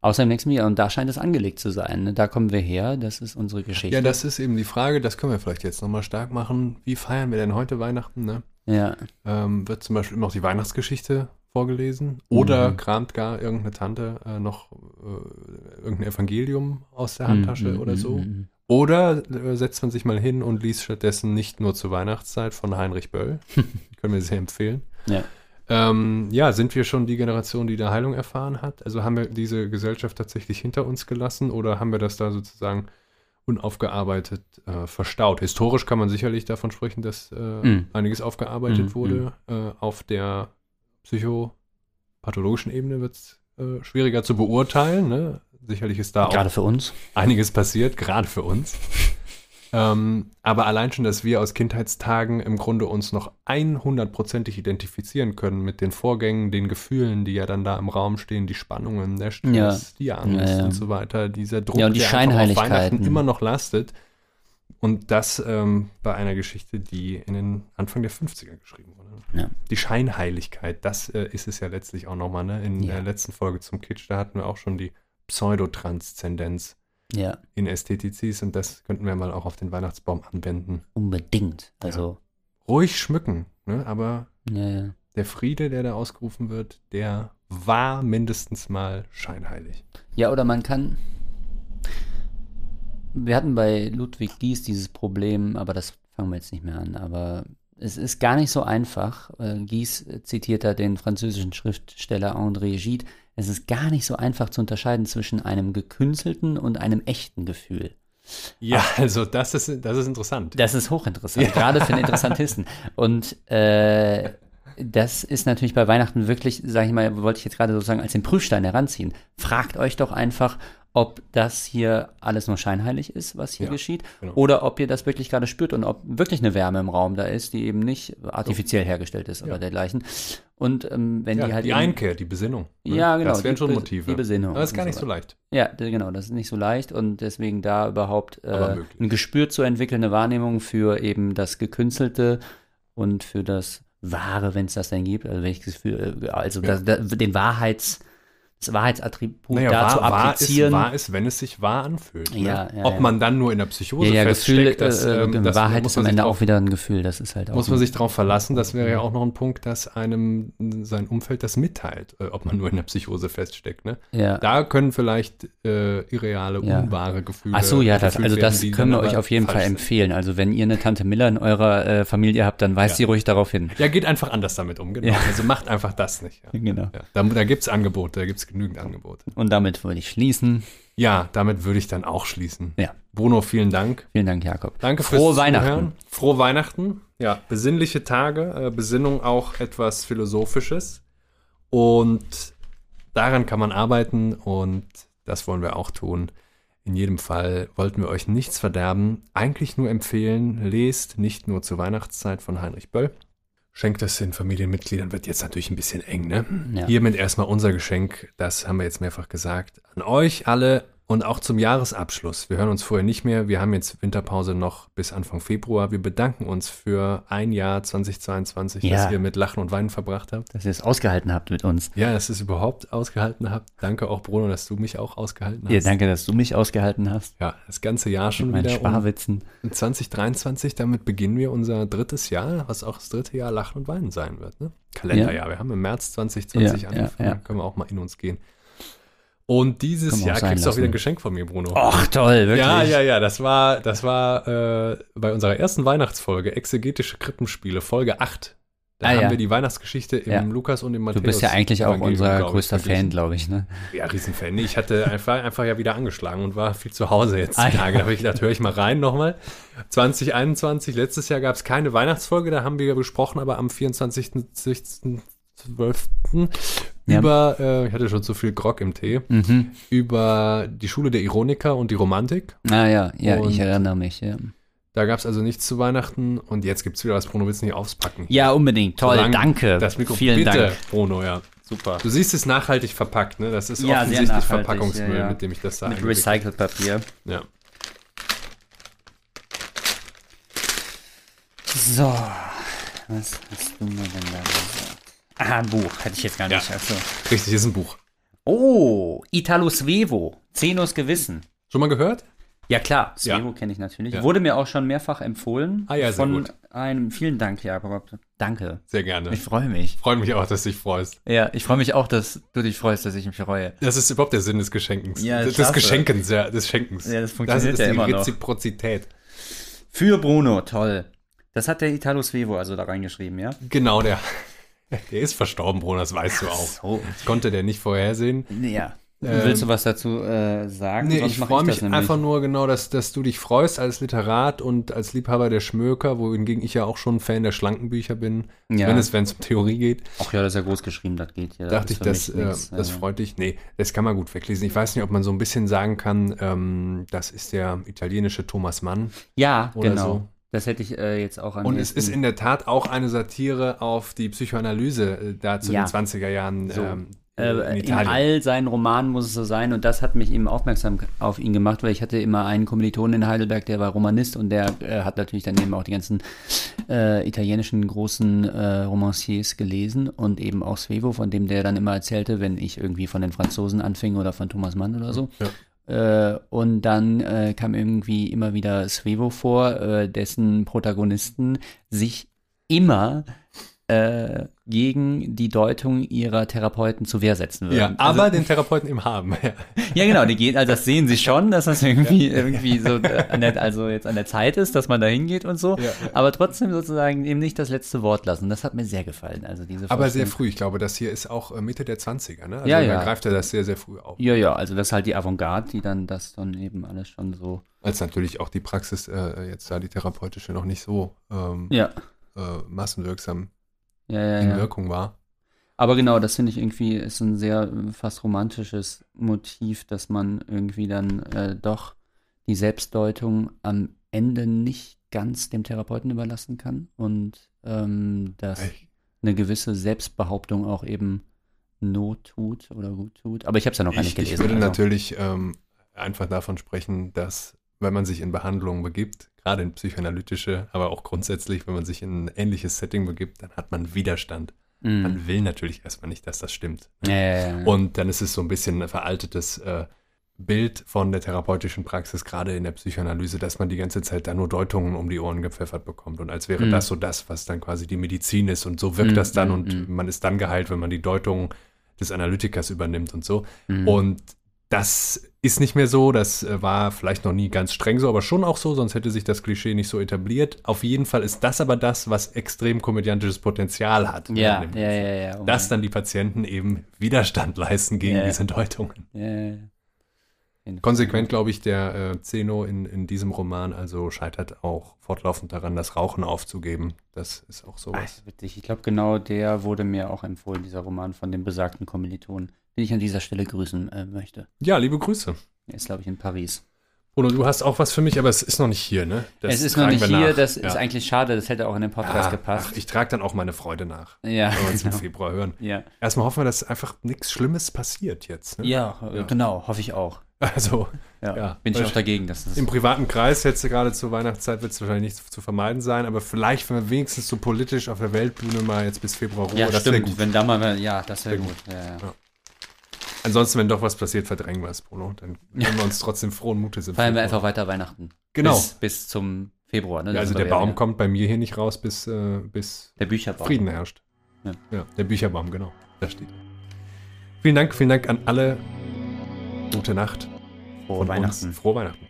Außer im nächsten Jahr. Und da scheint es angelegt zu sein. Ne? Da kommen wir her. Das ist unsere Geschichte. Ja, das ist eben die Frage. Das können wir vielleicht jetzt nochmal stark machen. Wie feiern wir denn heute Weihnachten? Ne? Ja. Ähm, wird zum Beispiel immer noch die Weihnachtsgeschichte vorgelesen? Oder mhm. kramt gar irgendeine Tante äh, noch äh, irgendein Evangelium aus der Handtasche mhm. oder so? Mhm. Oder äh, setzt man sich mal hin und liest stattdessen nicht nur zur Weihnachtszeit von Heinrich Böll. können wir sehr empfehlen. Ja. Ähm, ja, sind wir schon die Generation, die da Heilung erfahren hat? Also haben wir diese Gesellschaft tatsächlich hinter uns gelassen oder haben wir das da sozusagen unaufgearbeitet äh, verstaut? Historisch kann man sicherlich davon sprechen, dass äh, mm. einiges aufgearbeitet mm, wurde. Mm. Äh, auf der psychopathologischen Ebene wird es äh, schwieriger zu beurteilen. Ne? Sicherlich ist da gerade auch für uns einiges passiert, gerade für uns. Ähm, aber allein schon, dass wir aus Kindheitstagen im Grunde uns noch 100%ig identifizieren können mit den Vorgängen, den Gefühlen, die ja dann da im Raum stehen, die Spannungen, der Stress, ja. die Angst ja, ja. und so weiter, dieser Druck, ja, und die der auf Weihnachten immer noch lastet. Und das ähm, bei einer Geschichte, die in den Anfang der 50er geschrieben wurde. Ja. Die Scheinheiligkeit, das äh, ist es ja letztlich auch nochmal. Ne? In der letzten Folge zum Kitsch, da hatten wir auch schon die Pseudotranszendenz ja. in Ästhetizis und das könnten wir mal auch auf den Weihnachtsbaum anwenden. Unbedingt. Also ja. ruhig schmücken, ne? aber ja, ja. der Friede, der da ausgerufen wird, der war mindestens mal scheinheilig. Ja, oder man kann. Wir hatten bei Ludwig Gies dieses Problem, aber das fangen wir jetzt nicht mehr an. Aber es ist gar nicht so einfach. Äh, Gies zitiert da den französischen Schriftsteller André Gide, es ist gar nicht so einfach zu unterscheiden zwischen einem gekünstelten und einem echten Gefühl. Ja, also das ist, das ist interessant. Das ist hochinteressant, ja. gerade für den Interessantisten. Und äh, das ist natürlich bei Weihnachten wirklich, sage ich mal, wollte ich jetzt gerade sozusagen als den Prüfstein heranziehen. Fragt euch doch einfach, ob das hier alles nur scheinheilig ist, was hier ja, geschieht, genau. oder ob ihr das wirklich gerade spürt und ob wirklich eine Wärme im Raum da ist, die eben nicht artifiziell hergestellt ist ja. oder dergleichen. Und ähm, wenn ja, die halt. Die eben, Einkehr, die Besinnung. Ne? Ja, genau. Das wären schon Motive. Die Besinnung. Aber das ist gar nicht so leicht. Ja, genau, das ist nicht so leicht und deswegen da überhaupt äh, ein Gespür zu entwickeln, eine Wahrnehmung für eben das Gekünstelte und für das Wahre, wenn es das denn gibt. Also, wenn ich das Gefühl, äh, also das, das, den Wahrheits das Wahrheitsattribut naja, dazu wahr, applizieren. Wahr ist, wahr ist, wenn es sich wahr anfühlt. Ne? Ja, ja, Ob ja. man dann nur in der Psychose ja, ja, feststeckt, Gefühl, dass, äh, ähm, das Wahrheit ist am Ende drauf, auch wieder ein Gefühl. Das ist halt auch Muss man sich darauf verlassen, das wäre ja auch noch ein Punkt, dass einem sein Umfeld das mitteilt, äh, ob man nur in der Psychose feststeckt. Ne? Ja. Da können vielleicht äh, irreale, unwahre Gefühle. Ach so, ja, das, also das werden, können wir euch auf jeden Fall sind. empfehlen. Also wenn ihr eine Tante Miller in eurer äh, Familie habt, dann weist sie ruhig darauf hin. Ja, geht einfach anders damit um, genau. Also macht einfach das nicht. Genau. Da, da gibt es Angebote, da gibt es genügend Angebote. Und damit würde ich schließen. Ja, damit würde ich dann auch schließen. Ja. Bruno, vielen Dank. Vielen Dank, Jakob. Danke fürs Frohe Weihnachten. Zuhören. Frohe Weihnachten. Ja, besinnliche Tage, äh, Besinnung auch etwas Philosophisches. Und daran kann man arbeiten und das wollen wir auch tun. In jedem Fall wollten wir euch nichts verderben, eigentlich nur empfehlen, lest nicht nur zur Weihnachtszeit von Heinrich Böll, Schenkt das den Familienmitgliedern wird jetzt natürlich ein bisschen eng, ne? Ja. Hiermit erstmal unser Geschenk, das haben wir jetzt mehrfach gesagt, an euch alle und auch zum Jahresabschluss. Wir hören uns vorher nicht mehr. Wir haben jetzt Winterpause noch bis Anfang Februar. Wir bedanken uns für ein Jahr 2022, ja. das ihr mit Lachen und Weinen verbracht habt. Dass ihr es ausgehalten habt mit uns. Ja, dass ihr es überhaupt ausgehalten habt. Danke auch, Bruno, dass du mich auch ausgehalten hast. Ja, danke, dass du mich ausgehalten hast. Ja, das ganze Jahr schon mit wieder. Sparwitzen. Um 2023, damit beginnen wir unser drittes Jahr, was auch das dritte Jahr Lachen und Weinen sein wird. Ne? Kalenderjahr. Ja. Wir haben im März 2020 ja, angefangen. Ja, können wir auch mal in uns gehen. Und dieses Jahr kriegst du auch wieder ein Geschenk von mir, Bruno. Ach toll, wirklich. Ja, ja, ja. Das war, das war äh, bei unserer ersten Weihnachtsfolge, Exegetische Krippenspiele, Folge 8. Da Ah, haben ja. wir die Weihnachtsgeschichte im Ja. Lukas und im Matthäus. Du bist ja eigentlich auch unser glaub ich, größter verglichen. Fan, glaube ich, ne? Ja, Riesenfan. Ich hatte einfach, einfach ja wieder angeschlagen und war viel zu Hause jetzt die Ah, ja. Tage. Da habe ich gedacht, höre ich mal rein nochmal. 2021, letztes Jahr gab es keine Weihnachtsfolge, da haben wir ja besprochen, aber am 24.12. Ja. über, äh, ich hatte schon zu viel Grog im Tee, Mhm. über die Schule der Ironiker und die Romantik. Ah ja, ja, Und- ich erinnere mich, ja. Da gab es also nichts zu Weihnachten und jetzt gibt es wieder was. Bruno, willst du nicht auspacken? Ja, unbedingt. Toll, Solange danke. Das Mikro, Vielen bitte, Dank. Bruno, ja. Super. Du siehst es nachhaltig verpackt, ne? Das ist Ja, sehr offensichtlich Verpackungsmüll, ja, ja. mit dem ich das da Mit Recycled-Papier. Ja. So, was hast du mir denn da? Ah, ein Buch, hätte ich jetzt gar Ja. nicht. Also. Richtig, ist ein Buch. Oh, Italo Svevo, Zenos Gewissen. Schon mal gehört? Ja klar, Ja. Svevo kenne ich natürlich. Ja. Wurde mir auch schon mehrfach empfohlen. Ah ja, sehr von gut. einem vielen Dank, Jakob. Danke. Sehr gerne. Ich freue mich. freue mich auch, dass du dich freust. Ja, ich freue mich auch, dass du dich freust, dass ich mich freue. Das ist überhaupt der Sinn des Geschenkens. Ja, des klasse. Geschenkens, ja, des Schenkens. Ja, das funktioniert ist ja immer noch. Reziprozität. Für Bruno, toll. Das hat der Italo Svevo also da reingeschrieben, ja? Genau, der, der ist verstorben, Bruno, das weißt du auch. So. Das konnte der nicht vorhersehen. Ja. Ähm, Willst du was dazu äh, sagen? Nee, Sonst ich freue mich nämlich. einfach nur genau, dass, dass du dich freust als Literat und als Liebhaber der Schmöker, wohingegen ich ja auch schon Fan der schlanken Bücher bin, Ja. wenn es wenn es um Theorie geht. Ach ja, das ist ja groß geschrieben, das geht ja. dachte ich, ist das, äh, nix, das äh, freut dich. Nee, das kann man gut weglesen. Ich weiß nicht, ob man so ein bisschen sagen kann, ähm, das ist der italienische Thomas Mann. Ja, oder genau. so. Das hätte ich äh, jetzt auch an Und es ist in der Tat auch eine Satire auf die Psychoanalyse äh, da zu Ja. den 20er Jahren So. ähm, äh, in in all seinen Romanen muss es so sein und das hat mich eben aufmerksam auf ihn gemacht, weil ich hatte immer einen Kommilitonen in Heidelberg, der war Romanist und der äh, hat natürlich dann eben auch die ganzen äh, italienischen großen äh, Romanciers gelesen und eben auch Svevo, von dem der dann immer erzählte, wenn ich irgendwie von den Franzosen anfing oder von Thomas Mann oder so. Äh, und dann äh, kam irgendwie immer wieder Svevo vor, äh, dessen Protagonisten sich immer äh, gegen die Deutung ihrer Therapeuten zur Wehr setzen würden. Ja, also, aber den Therapeuten im Haben. Ja. ja, genau, die gehen, also das sehen sie schon, dass das irgendwie, irgendwie so äh, an der, also jetzt an der Zeit ist, dass man da hingeht und so, Ja. aber trotzdem sozusagen eben nicht das letzte Wort lassen. Das hat mir sehr gefallen. Also diese Aber sehr früh. Ich glaube, das hier ist auch äh, Mitte der 20er. Ne? Also Ja, da ja. greift er das sehr, sehr früh auf. Ja, ja, also das ist halt die Avantgarde, die dann das dann eben alles schon so. Als natürlich auch die Praxis äh, jetzt da die therapeutische noch nicht so ähm, Ja. äh, massenwirksam Ja, ja, in ja. Wirkung war. Aber genau, das finde ich irgendwie ist ein sehr äh, fast romantisches Motiv, dass man irgendwie dann äh, doch die Selbstdeutung am Ende nicht ganz dem Therapeuten überlassen kann und ähm, dass Ey. eine gewisse Selbstbehauptung auch eben Not tut oder gut tut. Aber ich habe es ja noch gar nicht Ich, gelesen. ich würde also. natürlich ähm, einfach davon sprechen, dass wenn man sich in Behandlungen begibt, gerade in psychoanalytische, aber auch grundsätzlich, wenn man sich in ein ähnliches Setting begibt, dann hat man Widerstand. Mm. Man will natürlich erstmal nicht, dass das stimmt. Ja. Und dann ist es so ein bisschen ein veraltetes äh, Bild von der therapeutischen Praxis, gerade in der Psychoanalyse, dass man die ganze Zeit da nur Deutungen um die Ohren gepfeffert bekommt. Und als wäre Mhm. das so das, was dann quasi die Medizin ist. Und so wirkt Mhm, das dann mhm, und mhm. man ist dann geheilt, wenn man die Deutung des Analytikers übernimmt und so. Mhm. Und das ist nicht mehr so, das äh, war vielleicht noch nie ganz streng so, aber schon auch so, sonst hätte sich das Klischee nicht so etabliert. Auf jeden Fall ist das aber das, was extrem komödiantisches Potenzial hat. ja, dem ja, Buch. ja, ja. oh Dass dann die Patienten eben Widerstand leisten gegen Ja. diese Deutungen. ja, ja, ja. Fall. Konsequent, glaube ich, der äh, Zeno in, in diesem Roman also scheitert auch fortlaufend daran, das Rauchen aufzugeben. Das ist auch Ach, sowas. witzig. Ich glaube, genau der wurde mir auch empfohlen, dieser Roman von dem besagten Kommilitonen, den ich an dieser Stelle grüßen äh, möchte. Ja, liebe Grüße. Er ist, glaube ich, in Paris. Bruno, du hast auch was für mich, aber es ist noch nicht hier, ne? Das es ist noch nicht hier, nach. das Ja. ist eigentlich schade, das hätte auch in den Podcast Ah, gepasst. Ach, ich trage dann auch meine Freude nach, ja, wenn wir uns im genau. Februar hören. ja. Erstmal hoffen wir, dass einfach nichts Schlimmes passiert jetzt. Ne? Ja, Ja. genau, hoffe ich auch. Also Ja, Ja. bin ich auch dagegen, dass das im privaten Kreis jetzt gerade zur Weihnachtszeit wird es wahrscheinlich nicht zu vermeiden sein, aber vielleicht, wenn wir wenigstens so politisch auf der Weltbühne mal jetzt bis Februar Ruhe, ja, das wäre stimmt, gut. wenn da mal, ja, das wäre Wär gut. Ja, ja. Ja. Ansonsten, wenn doch was passiert, verdrängen wir es, Bruno. Dann können wir uns trotzdem frohen Mutes im Feiern wir einfach weiter Weihnachten. Genau. Bis, bis zum Februar. Ne? Ja, also der ja Baum wieder. kommt bei mir hier nicht raus, bis, äh, bis Der Bücherbaum. Frieden herrscht. Ja. Ja. der Bücherbaum, genau. Da steht. Vielen Dank, vielen Dank an alle. Gute Nacht. Frohe Weihnachten. Uns. Frohe Weihnachten.